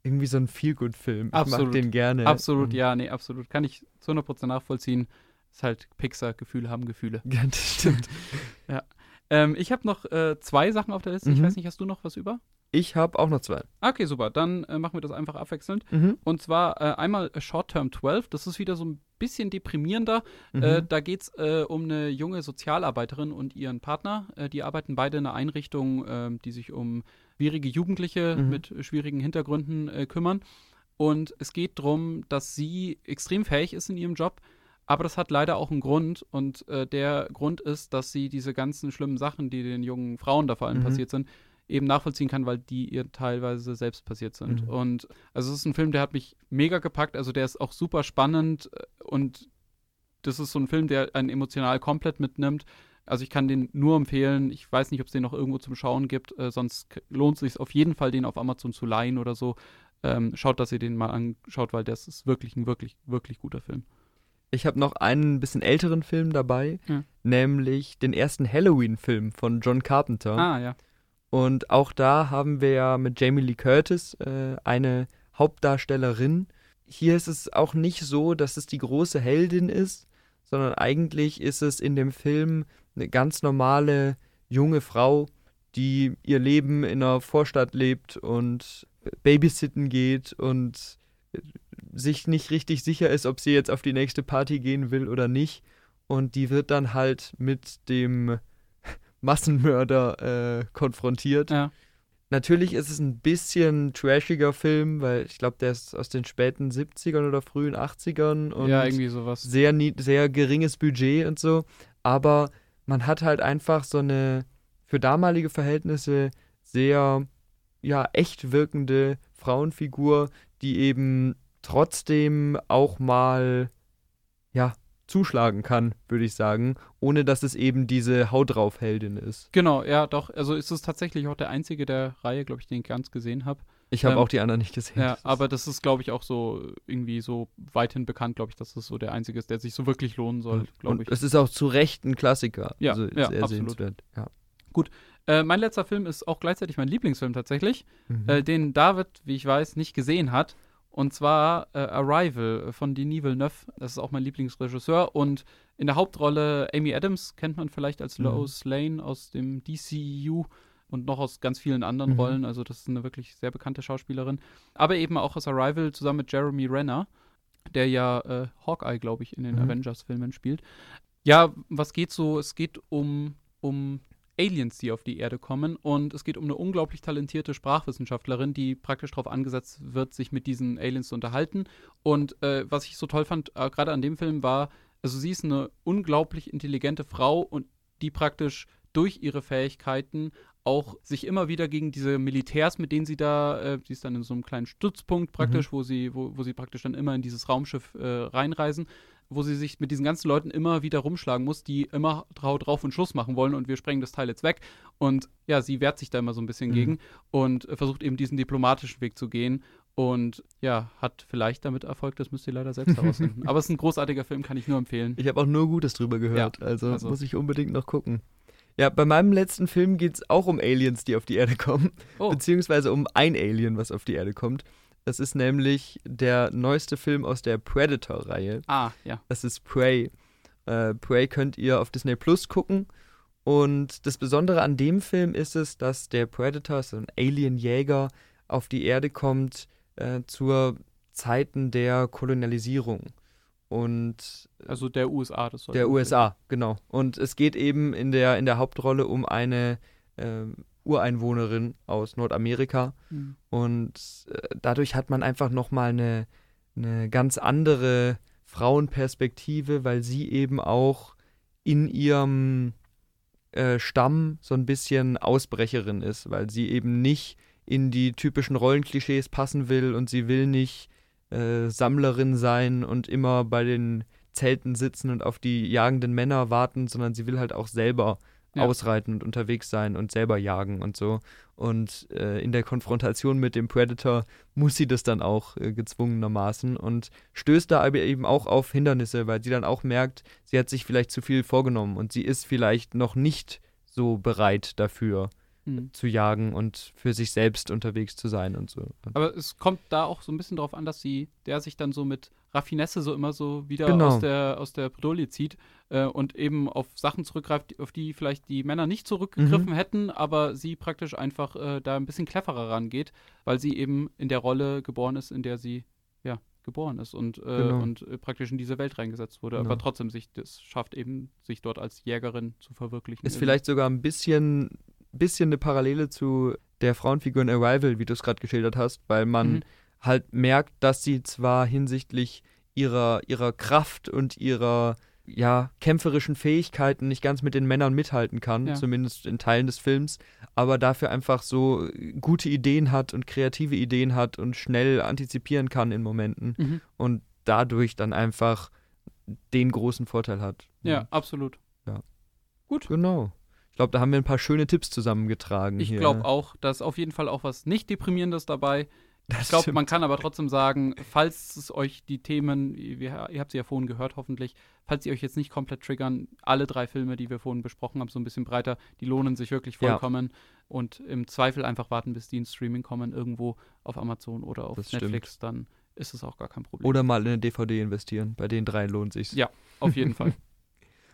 irgendwie so ein Feel-Good-Film. Ich absolut. mag den gerne. Absolut, und ja, nee, absolut. Kann ich zu 100% nachvollziehen. Ist halt Pixar, Gefühle haben Gefühle. Ja, das stimmt. ja. Ähm, ich habe noch äh, zwei Sachen auf der Liste. Mhm. Ich weiß nicht, hast du noch was über? Ich habe auch noch zwei. Okay, super. Dann äh, machen wir das einfach abwechselnd. Mhm. Und zwar äh, einmal Short Term 12. Das ist wieder so ein bisschen deprimierender. Mhm. Äh, da geht es äh, um eine junge Sozialarbeiterin und ihren Partner. Äh, die arbeiten beide in einer Einrichtung, ähm, die sich um schwierige Jugendliche mhm. mit schwierigen Hintergründen kümmern. Und es geht darum, dass sie extrem fähig ist in ihrem Job, Aber das hat leider auch einen Grund und äh, der Grund ist, dass sie diese ganzen schlimmen Sachen, die den jungen Frauen da vor allem mhm. passiert sind, eben nachvollziehen kann, weil die ihr teilweise selbst passiert sind. Mhm. Und also es ist ein Film, der hat mich mega gepackt, also der ist auch super spannend äh, und das ist so ein Film, der einen emotional komplett mitnimmt. Also ich kann den nur empfehlen. Ich weiß nicht, ob es den noch irgendwo zum Schauen gibt. Äh, sonst lohnt es sich auf jeden Fall, den auf Amazon zu leihen oder so. Ähm, schaut, dass ihr den mal anschaut, weil das ist wirklich ein wirklich, wirklich guter Film. Ich habe noch einen bisschen älteren Film dabei, ja. nämlich den ersten Halloween-Film von John Carpenter. Ah, ja. Und auch da haben wir ja mit Jamie Lee Curtis äh, eine Hauptdarstellerin. Hier ist es auch nicht so, dass es die große Heldin ist, sondern eigentlich ist es in dem Film eine ganz normale junge Frau, die ihr Leben in einer Vorstadt lebt und babysitten geht und sich nicht richtig sicher ist, ob sie jetzt auf die nächste Party gehen will oder nicht. Und die wird dann halt mit dem Massenmörder äh, konfrontiert. Ja. Natürlich ist es ein bisschen trashiger Film, weil ich glaube, der ist aus den späten 70ern oder frühen 80ern und ja, irgendwie sowas. Sehr, sehr geringes Budget und so. Aber man hat halt einfach so eine für damalige Verhältnisse sehr ja, echt wirkende Frauenfigur, die eben trotzdem auch mal ja, zuschlagen kann, würde ich sagen, ohne dass es eben diese Haut drauf Heldin ist. Genau, ja, doch. Also ist es tatsächlich auch der einzige der Reihe, glaube ich, den ich ganz gesehen habe. Ich habe ähm, auch die anderen nicht gesehen. Ja, aber das ist, glaube ich, auch so irgendwie so weithin bekannt, glaube ich, dass das so der einzige ist, der sich so wirklich lohnen soll, glaube ich. Es ist auch zu Recht ein Klassiker. Ja, also ja sehr absolut. Ja. Gut. Äh, mein letzter Film ist auch gleichzeitig mein Lieblingsfilm tatsächlich, mhm. äh, den David, wie ich weiß, nicht gesehen hat. Und zwar äh, Arrival von Denis Villeneuve. Das ist auch mein Lieblingsregisseur. Und in der Hauptrolle Amy Adams kennt man vielleicht als mhm. Lois Lane aus dem DCU und noch aus ganz vielen anderen mhm. Rollen. Also das ist eine wirklich sehr bekannte Schauspielerin. Aber eben auch aus Arrival zusammen mit Jeremy Renner, der ja äh, Hawkeye, glaube ich, in den mhm. Avengers-Filmen spielt. Ja, was geht so? Es geht um, um Aliens, die auf die Erde kommen. Und es geht um eine unglaublich talentierte Sprachwissenschaftlerin, die praktisch darauf angesetzt wird, sich mit diesen Aliens zu unterhalten. Und äh, was ich so toll fand, äh, gerade an dem Film, war, also sie ist eine unglaublich intelligente Frau und die praktisch durch ihre Fähigkeiten auch sich immer wieder gegen diese Militärs, mit denen sie da, äh, sie ist dann in so einem kleinen Stützpunkt praktisch, mhm. wo sie, wo, wo sie praktisch dann immer in dieses Raumschiff äh, reinreisen, wo sie sich mit diesen ganzen Leuten immer wieder rumschlagen muss, die immer drauf und Schuss machen wollen und wir sprengen das Teil jetzt weg. Und ja, sie wehrt sich da immer so ein bisschen mhm. gegen und äh, versucht eben diesen diplomatischen Weg zu gehen. Und ja, hat vielleicht damit Erfolg, das müsst ihr leider selbst herausfinden. Aber es ist ein großartiger Film, kann ich nur empfehlen. Ich habe auch nur Gutes drüber gehört, ja, also, also muss ich unbedingt noch gucken. Ja, bei meinem letzten Film geht es auch um Aliens, die auf die Erde kommen. Oh. Beziehungsweise um ein Alien, was auf die Erde kommt. Das ist nämlich der neueste Film aus der Predator-Reihe. Ah, ja. Das ist Prey. Äh, Prey könnt ihr auf Disney Plus gucken. Und das Besondere an dem Film ist es, dass der Predator, so ein Alien-Jäger, auf die Erde kommt äh, zur Zeiten der Kolonialisierung. Und also der USA, das soll Der USA, genau. Und es geht eben in der, in der Hauptrolle um eine äh, Ureinwohnerin aus Nordamerika. Mhm. Und äh, dadurch hat man einfach nochmal eine, eine ganz andere Frauenperspektive, weil sie eben auch in ihrem äh, Stamm so ein bisschen Ausbrecherin ist, weil sie eben nicht in die typischen Rollenklischees passen will und sie will nicht äh, Sammlerin sein und immer bei den Zelten sitzen und auf die jagenden Männer warten, sondern sie will halt auch selber ja. ausreiten und unterwegs sein und selber jagen und so. Und äh, in der Konfrontation mit dem Predator muss sie das dann auch äh, gezwungenermaßen und stößt da aber eben auch auf Hindernisse, weil sie dann auch merkt, sie hat sich vielleicht zu viel vorgenommen und sie ist vielleicht noch nicht so bereit dafür mhm. zu jagen und für sich selbst unterwegs zu sein und so. Aber es kommt da auch so ein bisschen darauf an, dass sie, der sich dann so mit Raffinesse so immer so wieder genau. aus der aus der Bredouille zieht äh, und eben auf Sachen zurückgreift, auf die vielleicht die Männer nicht zurückgegriffen mhm. hätten, aber sie praktisch einfach äh, da ein bisschen cleverer rangeht, weil sie eben in der Rolle geboren ist, in der sie ja geboren ist und, äh, genau. und äh, praktisch in diese Welt reingesetzt wurde, genau. aber trotzdem sich das schafft eben, sich dort als Jägerin zu verwirklichen. Ist vielleicht sogar ein bisschen bisschen eine Parallele zu der Frauenfigur in Arrival, wie du es gerade geschildert hast, weil man mhm. halt merkt, dass sie zwar hinsichtlich ihrer, ihrer Kraft und ihrer ja, kämpferischen Fähigkeiten nicht ganz mit den Männern mithalten kann, ja. zumindest in Teilen des Films, aber dafür einfach so gute Ideen hat und kreative Ideen hat und schnell antizipieren kann in Momenten mhm. und dadurch dann einfach den großen Vorteil hat. Ja, ja. absolut. Ja. Gut. Genau. Ich glaube, da haben wir ein paar schöne Tipps zusammengetragen. Ich glaube auch, da ist auf jeden Fall auch was nicht Deprimierendes dabei. Das ich glaube, man kann aber trotzdem sagen, falls es euch die Themen, ihr, ihr, habt sie ja vorhin gehört, hoffentlich, falls sie euch jetzt nicht komplett triggern, alle drei Filme, die wir vorhin besprochen haben, so ein bisschen breiter, die lohnen sich wirklich vollkommen. Ja. Und im Zweifel einfach warten, bis die ins Streaming kommen, irgendwo auf Amazon oder auf das Netflix, stimmt. dann ist es auch gar kein Problem. Oder mal in eine DVD investieren. Bei den drei lohnt sich. Ja, auf jeden Fall.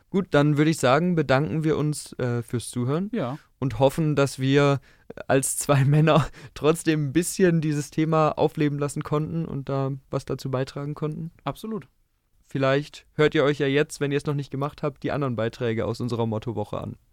Gut, dann würde ich sagen, bedanken wir uns äh, fürs Zuhören. Ja. Und hoffen, dass wir als zwei Männer trotzdem ein bisschen dieses Thema aufleben lassen konnten und da was dazu beitragen konnten. Absolut. Vielleicht hört ihr euch ja jetzt, wenn ihr es noch nicht gemacht habt, die anderen Beiträge aus unserer Mottowoche an.